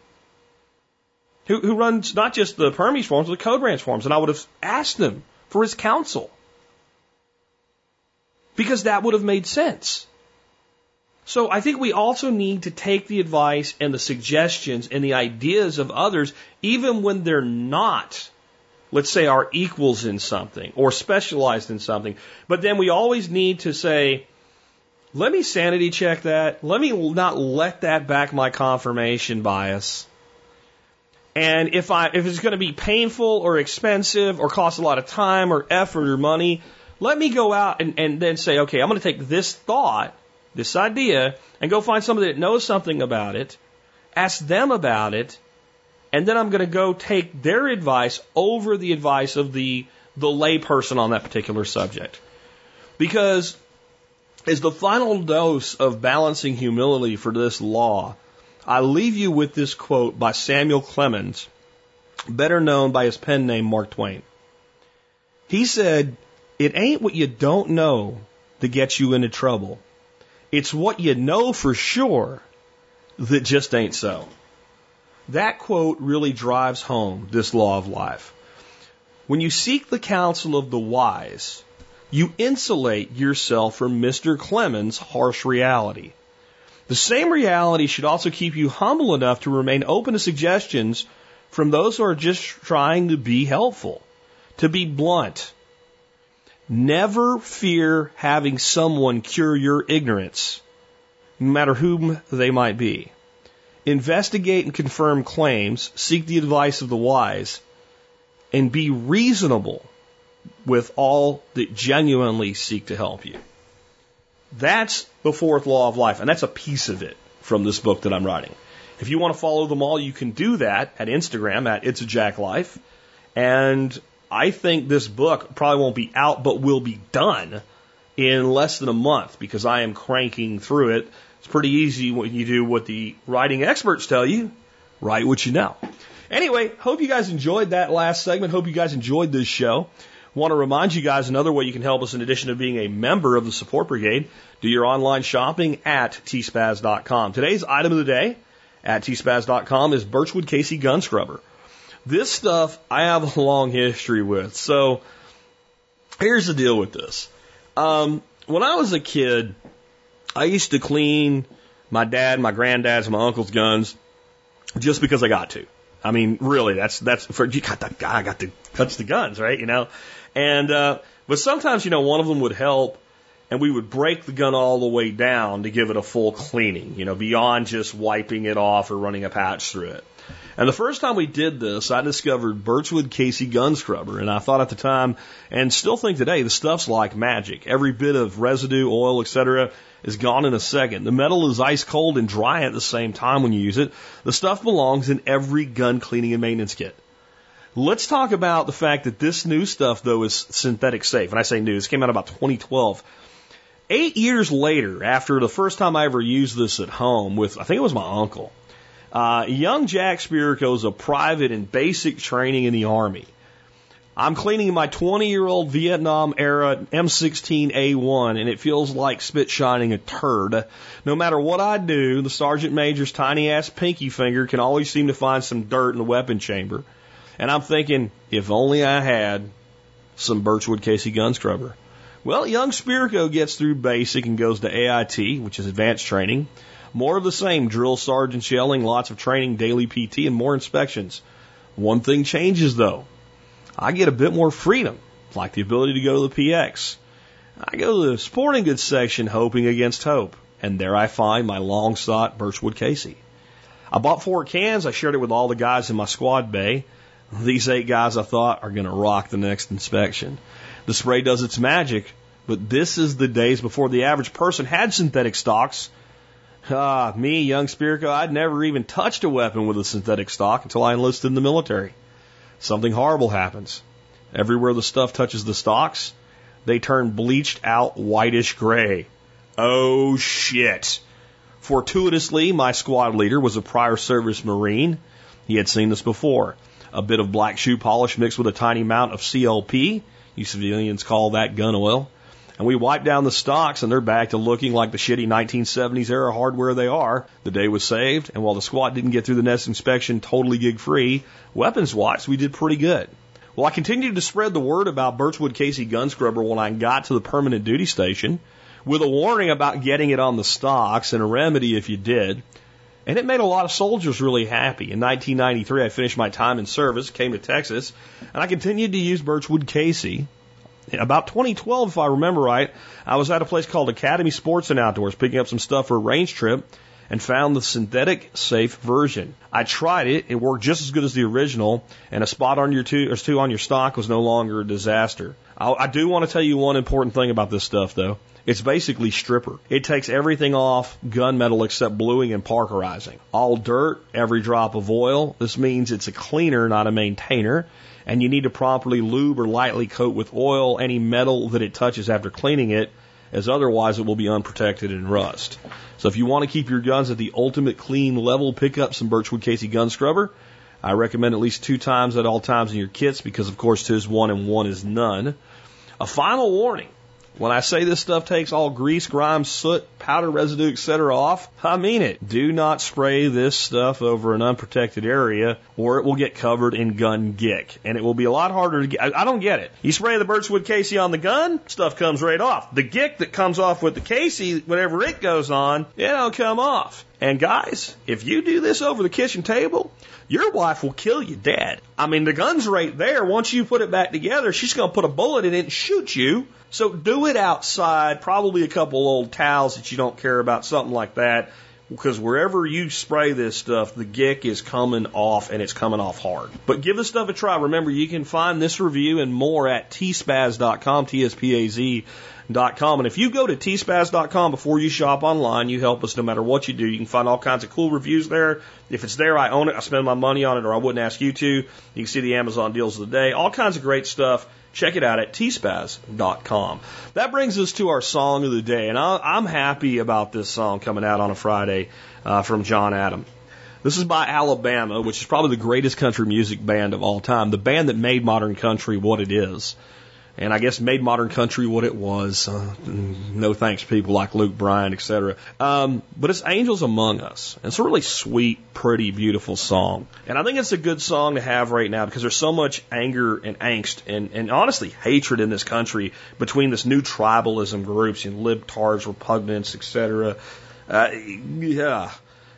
who, who runs not just the Permies forums, but the CodeRanch forums, and I would have asked them for his counsel because that would have made sense. So I think we also need to take the advice and the suggestions and the ideas of others, even when they're not, let's say, our equals in something or specialized in something. But then we always need to say, let me sanity check that. Let me not let that back my confirmation bias. And if I, if it's going to be painful or expensive or cost a lot of time or effort or money, let me go out and, and then say, okay, I'm going to take this thought this idea, and go find somebody that knows something about it, ask them about it, and then I'm going to go take their advice over the advice of the, the layperson on that particular subject. Because as the final dose of balancing humility for this law, I leave you with this quote by Samuel Clemens, better known by his pen name Mark Twain. He said, It ain't what you don't know that gets you into trouble. It's what you know for sure that just ain't so. That quote really drives home this law of life. When you seek the counsel of the wise, you insulate yourself from Mr. Clemens' harsh reality. The same reality should also keep you humble enough to remain open to suggestions from those who are just trying to be helpful, to be blunt. Never fear having someone cure your ignorance, no matter whom they might be. Investigate and confirm claims, seek the advice of the wise, and be reasonable with all that genuinely seek to help you. That's the fourth law of life, and that's a piece of it from this book that I'm writing. If you want to follow them all, you can do that at Instagram at It's a Jack Life. And I think this book probably won't be out, but will be done in less than a month because I am cranking through it. It's pretty easy when you do what the writing experts tell you write what you know. Anyway, hope you guys enjoyed that last segment. Hope you guys enjoyed this show. Want to remind you guys another way you can help us in addition to being a member of the support brigade. Do your online shopping at tspaz.com. Today's item of the day at tspaz.com is Birchwood Casey gun scrubber. This stuff I have a long history with. So here's the deal with this. Um, when I was a kid, I used to clean my dad, my granddad's, my uncle's guns just because I got to. I mean, really, that's that's for you got the guy got to touch the guns, right? You know, and, uh, but sometimes, you know, one of them would help and we would break the gun all the way down to give it a full cleaning, you know, beyond just wiping it off or running a patch through it. And the first time we did this, I discovered Birchwood Casey gun scrubber. And I thought at the time, and still think today, the stuff's like magic. Every bit of residue, oil, etc., is gone in a second. The metal is ice cold and dry at the same time when you use it. The stuff belongs in every gun cleaning and maintenance kit. Let's talk about the fact that this new stuff, though, is synthetic safe. And I say new, this came out about 2012. Eight years later, after the first time I ever used this at home with, I think it was my uncle, uh, young Jack Spirko is a private in basic training in the Army. I'm cleaning my 20 year old Vietnam era M16A1 and it feels like spit shining a turd. No matter what I do, the sergeant major's tiny ass pinky finger can always seem to find some dirt in the weapon chamber. And I'm thinking, if only I had some Birchwood Casey gun scrubber. Well, young Spirko gets through basic and goes to AIT, which is advanced training. More of the same, drill sergeants yelling, lots of training, daily PT, and more inspections. One thing changes though. I get a bit more freedom, like the ability to go to the PX. I go to the sporting goods section hoping against hope, and there I find my long sought Birchwood Casey. I bought four cans, I shared it with all the guys in my squad bay. These eight guys I thought are going to rock the next inspection. The spray does its magic, but this is the days before the average person had synthetic stocks. Ah, me, young Spirko, I'd never even touched a weapon with a synthetic stock until I enlisted in the military. Something horrible happens. Everywhere the stuff touches the stocks, they turn bleached out whitish gray. Oh shit. Fortuitously, my squad leader was a prior service Marine. He had seen this before a bit of black shoe polish mixed with a tiny amount of CLP. You civilians call that gun oil. And we wiped down the stocks and they're back to looking like the shitty 1970s era hardware they are. The day was saved, and while the squad didn't get through the next inspection totally gig free, weapons wise, we did pretty good. Well, I continued to spread the word about Birchwood Casey gun scrubber when I got to the permanent duty station with a warning about getting it on the stocks and a remedy if you did. And it made a lot of soldiers really happy. In 1993, I finished my time in service, came to Texas, and I continued to use Birchwood Casey. About 2012, if I remember right, I was at a place called Academy Sports and Outdoors picking up some stuff for a range trip and found the synthetic safe version. I tried it. It worked just as good as the original, and a spot on your two or two on your stock was no longer a disaster. I, I do want to tell you one important thing about this stuff, though. It's basically stripper. It takes everything off gunmetal except bluing and parkerizing. All dirt, every drop of oil. This means it's a cleaner, not a maintainer. And you need to properly lube or lightly coat with oil any metal that it touches after cleaning it. as otherwise it will be unprotected and rust. So if you want to keep your guns at the ultimate clean level, pick up some Birchwood Casey gun scrubber. I recommend at least two times at all times in your kits because of course two is one and one is none. A final warning. When I say this stuff takes all grease, grime, soot, powder residue, etc. off, I mean it. Do not spray this stuff over an unprotected area or it will get covered in gun gick. And it will be a lot harder to get. I, I don't get it. You spray the Birchwood Casey on the gun, stuff comes right off. The gick that comes off with the Casey, whatever it goes on, it'll come off. And guys, if you do this over the kitchen table, your wife will kill you dead. I mean, the gun's right there. Once you put it back together, she's going to put a bullet in it and shoot you. So do it outside, probably a couple old towels that you don't care about, something like that. Because wherever you spray this stuff, the gick is coming off and it's coming off hard. But give this stuff a try. Remember, you can find this review and more at tspaz.com, T-S-P-A-Z com. And if you go to tspaz.com before you shop online, you help us no matter what you do. You can find all kinds of cool reviews there. If it's there, I own it. I spend my money on it or I wouldn't ask you to. You can see the Amazon deals of the day. All kinds of great stuff. Check it out at tspaz.com. That brings us to our song of the day, and I'm happy about this song coming out on a Friday uh, from John Adam. This is by Alabama, which is probably the greatest country music band of all time, the band that made modern country what it is and I guess made modern country what it was. Uh, no thanks, people like Luke Bryan, etc. Um, but it's Angels Among Us. It's a really sweet, pretty, beautiful song, and I think it's a good song to have right now because there's so much anger and angst and, and honestly hatred in this country between this new tribalism groups and libtards, repugnants, etc. Uh, yeah.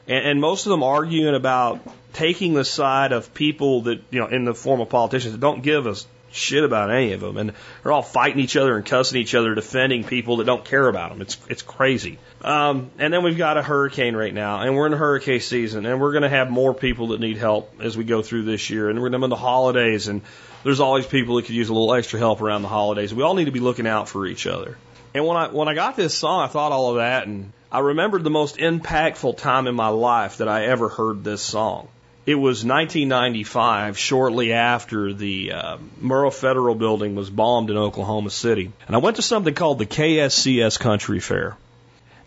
And, and most of them arguing about taking the side of people that, you know, in the form of politicians that don't give us shit about any of them, and they're all fighting each other and cussing each other, defending people that don't care about them. It's it's crazy. Um, and then we've got a hurricane right now, and we're in hurricane season, and we're going to have more people that need help as we go through this year, and we're in the holidays, and there's always people that could use a little extra help around the holidays. We all need to be looking out for each other. And when I when I got this song, I thought all of that, and I remembered the most impactful time in my life that I ever heard this song. It was 1995, shortly after the uh, Murrah Federal Building was bombed in Oklahoma City. And I went to something called the KSCS Country Fair.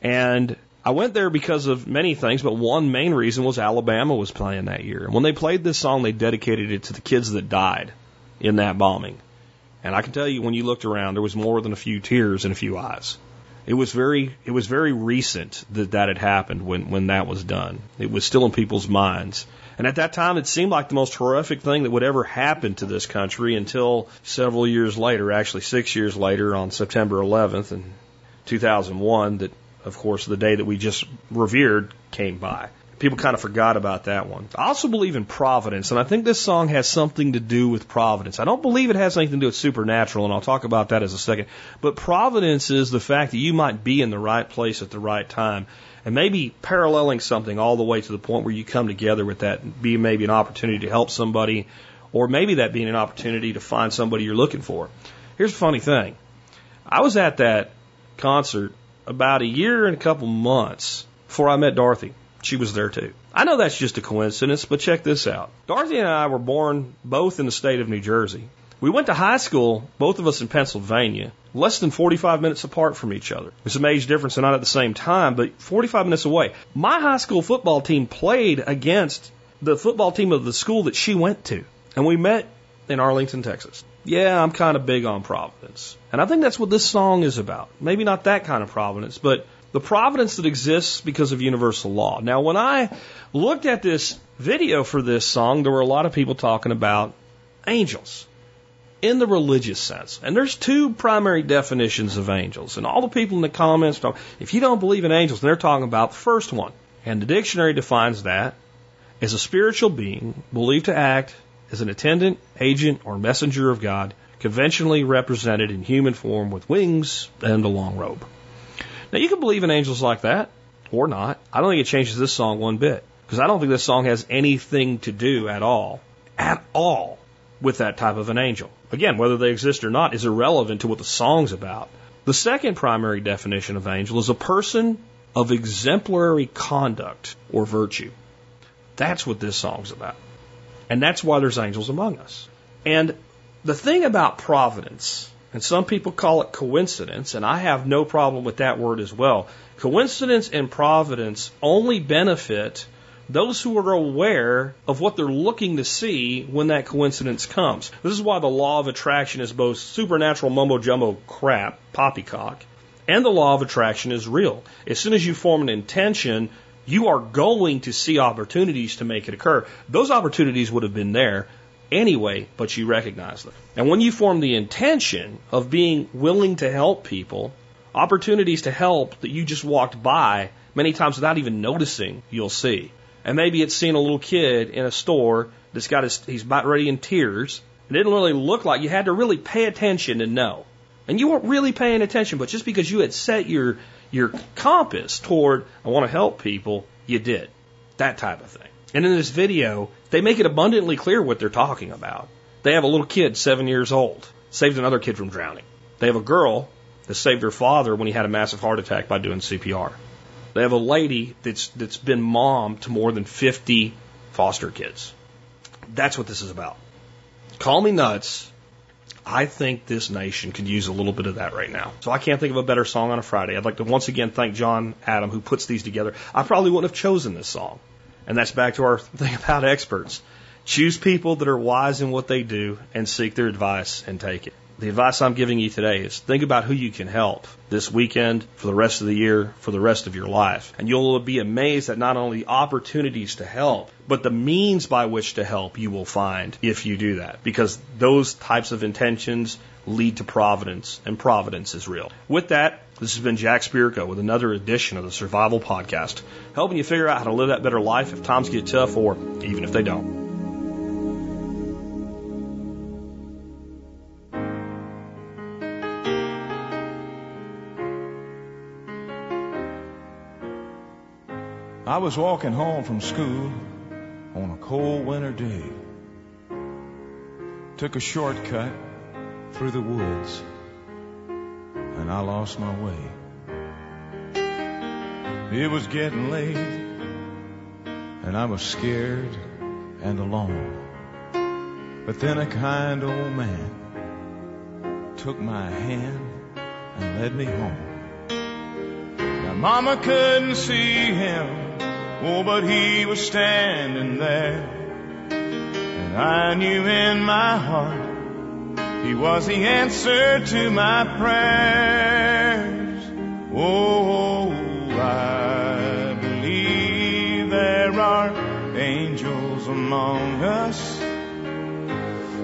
And I went there because of many things, but one main reason was Alabama was playing that year. And when they played this song, they dedicated it to the kids that died in that bombing. And I can tell you, when you looked around, there was more than a few tears and a few eyes. It was very, it was very recent that that had happened when, when that was done. It was still in people's minds. And at that time, it seemed like the most horrific thing that would ever happen to this country until several years later, actually six years later, on September 11th in 2001, that, of course, the day that we just revered came by. People kind of forgot about that one. I also believe in providence, and I think this song has something to do with providence. I don't believe it has anything to do with supernatural, and I'll talk about that as a second. But providence is the fact that you might be in the right place at the right time and maybe paralleling something all the way to the point where you come together with that, be maybe an opportunity to help somebody, or maybe that being an opportunity to find somebody you're looking for. Here's a funny thing. I was at that concert about a year and a couple months before I met Dorothy. She was there too. I know that's just a coincidence, but check this out. Dorothy and I were born both in the state of New Jersey. We went to high school, both of us in Pennsylvania, less than 45 minutes apart from each other. It's a age difference and not at the same time, but 45 minutes away. My high school football team played against the football team of the school that she went to. And we met in Arlington, Texas. Yeah, I'm kind of big on providence. And I think that's what this song is about. Maybe not that kind of providence, but the providence that exists because of universal law. Now, when I looked at this video for this song, there were a lot of people talking about angels in the religious sense. And there's two primary definitions of angels. And all the people in the comments talk, if you don't believe in angels, they're talking about the first one. And the dictionary defines that as a spiritual being believed to act as an attendant, agent, or messenger of God, conventionally represented in human form with wings and a long robe. Now you can believe in angels like that, or not. I don't think it changes this song one bit. Because I don't think this song has anything to do at all, at all, with that type of an angel. Again, whether they exist or not is irrelevant to what the song's about. The second primary definition of angel is a person of exemplary conduct or virtue. That's what this song's about. And that's why there's angels among us. And the thing about providence And some people call it coincidence, and I have no problem with that word as well. Coincidence and providence only benefit those who are aware of what they're looking to see when that coincidence comes. This is why the law of attraction is both supernatural mumbo jumbo crap, poppycock, and the law of attraction is real. As soon as you form an intention, you are going to see opportunities to make it occur. Those opportunities would have been there anyway, but you recognize them. And when you form the intention of being willing to help people, opportunities to help that you just walked by many times without even noticing, you'll see. And maybe it's seeing a little kid in a store that's got his, he's about ready in tears. It didn't really look like you had to really pay attention to know. And you weren't really paying attention, but just because you had set your, your compass toward, I want to help people, you did. That type of thing. And in this video, they make it abundantly clear what they're talking about. They have a little kid, seven years old, saved another kid from drowning. They have a girl that saved her father when he had a massive heart attack by doing CPR. They have a lady that's that's been mom to more than 50 foster kids. That's what this is about. Call me nuts. I think this nation could use a little bit of that right now. So I can't think of a better song on a Friday. I'd like to once again thank John Adam who puts these together. I probably wouldn't have chosen this song. And that's back to our [laughs] thing about experts. Choose people that are wise in what they do and seek their advice and take it. The advice I'm giving you today is think about who you can help this weekend, for the rest of the year, for the rest of your life. And you'll be amazed at not only opportunities to help, but the means by which to help you will find if you do that. Because those types of intentions lead to providence, and providence is real. With that, this has been Jack Spirko with another edition of the Survival Podcast, helping you figure out how to live that better life if times get tough or even if they don't. I was walking home from school on a cold winter day. Took a shortcut through the woods and I lost my way. It was getting late and I was scared and alone. But then a kind old man took my hand and led me home. Now mama couldn't see him Oh, but he was standing there. And I knew in my heart he was the answer to my prayers. Oh, I believe there are angels among us.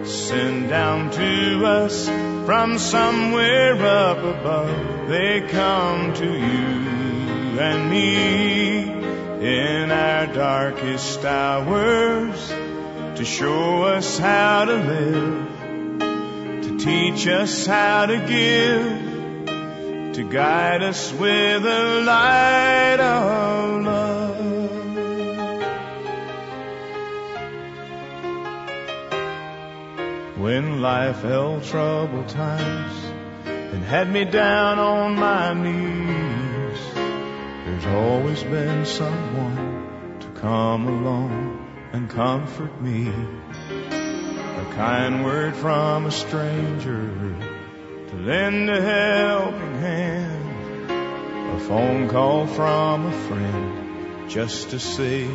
Sent down to us from somewhere up above. They come to you and me in our darkest hours to show us how to live, to teach us how to give, to guide us with the light of love. When life held troubled times and had me down on my knees there's always been someone to come along and comfort me. A kind word from a stranger to lend a helping hand. A phone call from a friend just to say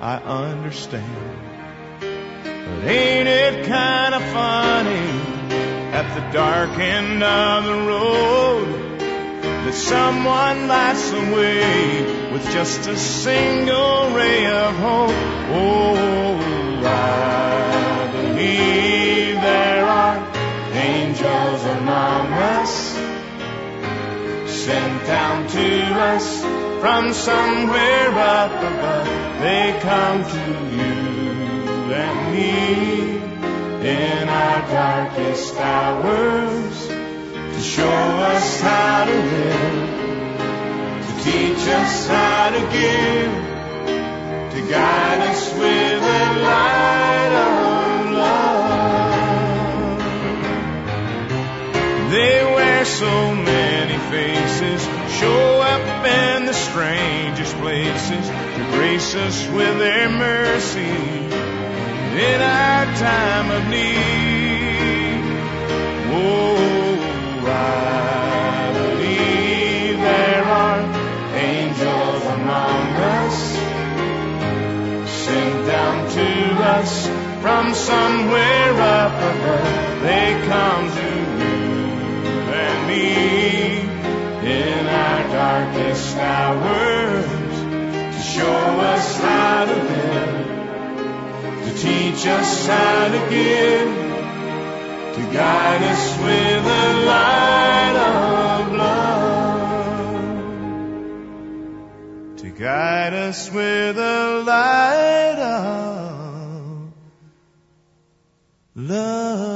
I understand. But ain't it kind of funny at the dark end of the road? That someone lights the way with just a single ray of hope. Oh, I believe there are angels among us, sent down to us from somewhere up above. They come to you and me in our darkest hours to show us how to live, to teach us how to give, to guide us with the light of love. They wear so many faces, show up in the strangest places to grace us with their mercy in our time of need. I believe there are angels among us, sent down to us from somewhere up above. They come to you and me in our darkest hours to show us how to live, to teach us how to give to guide us with the light of love, to guide us with the light of love.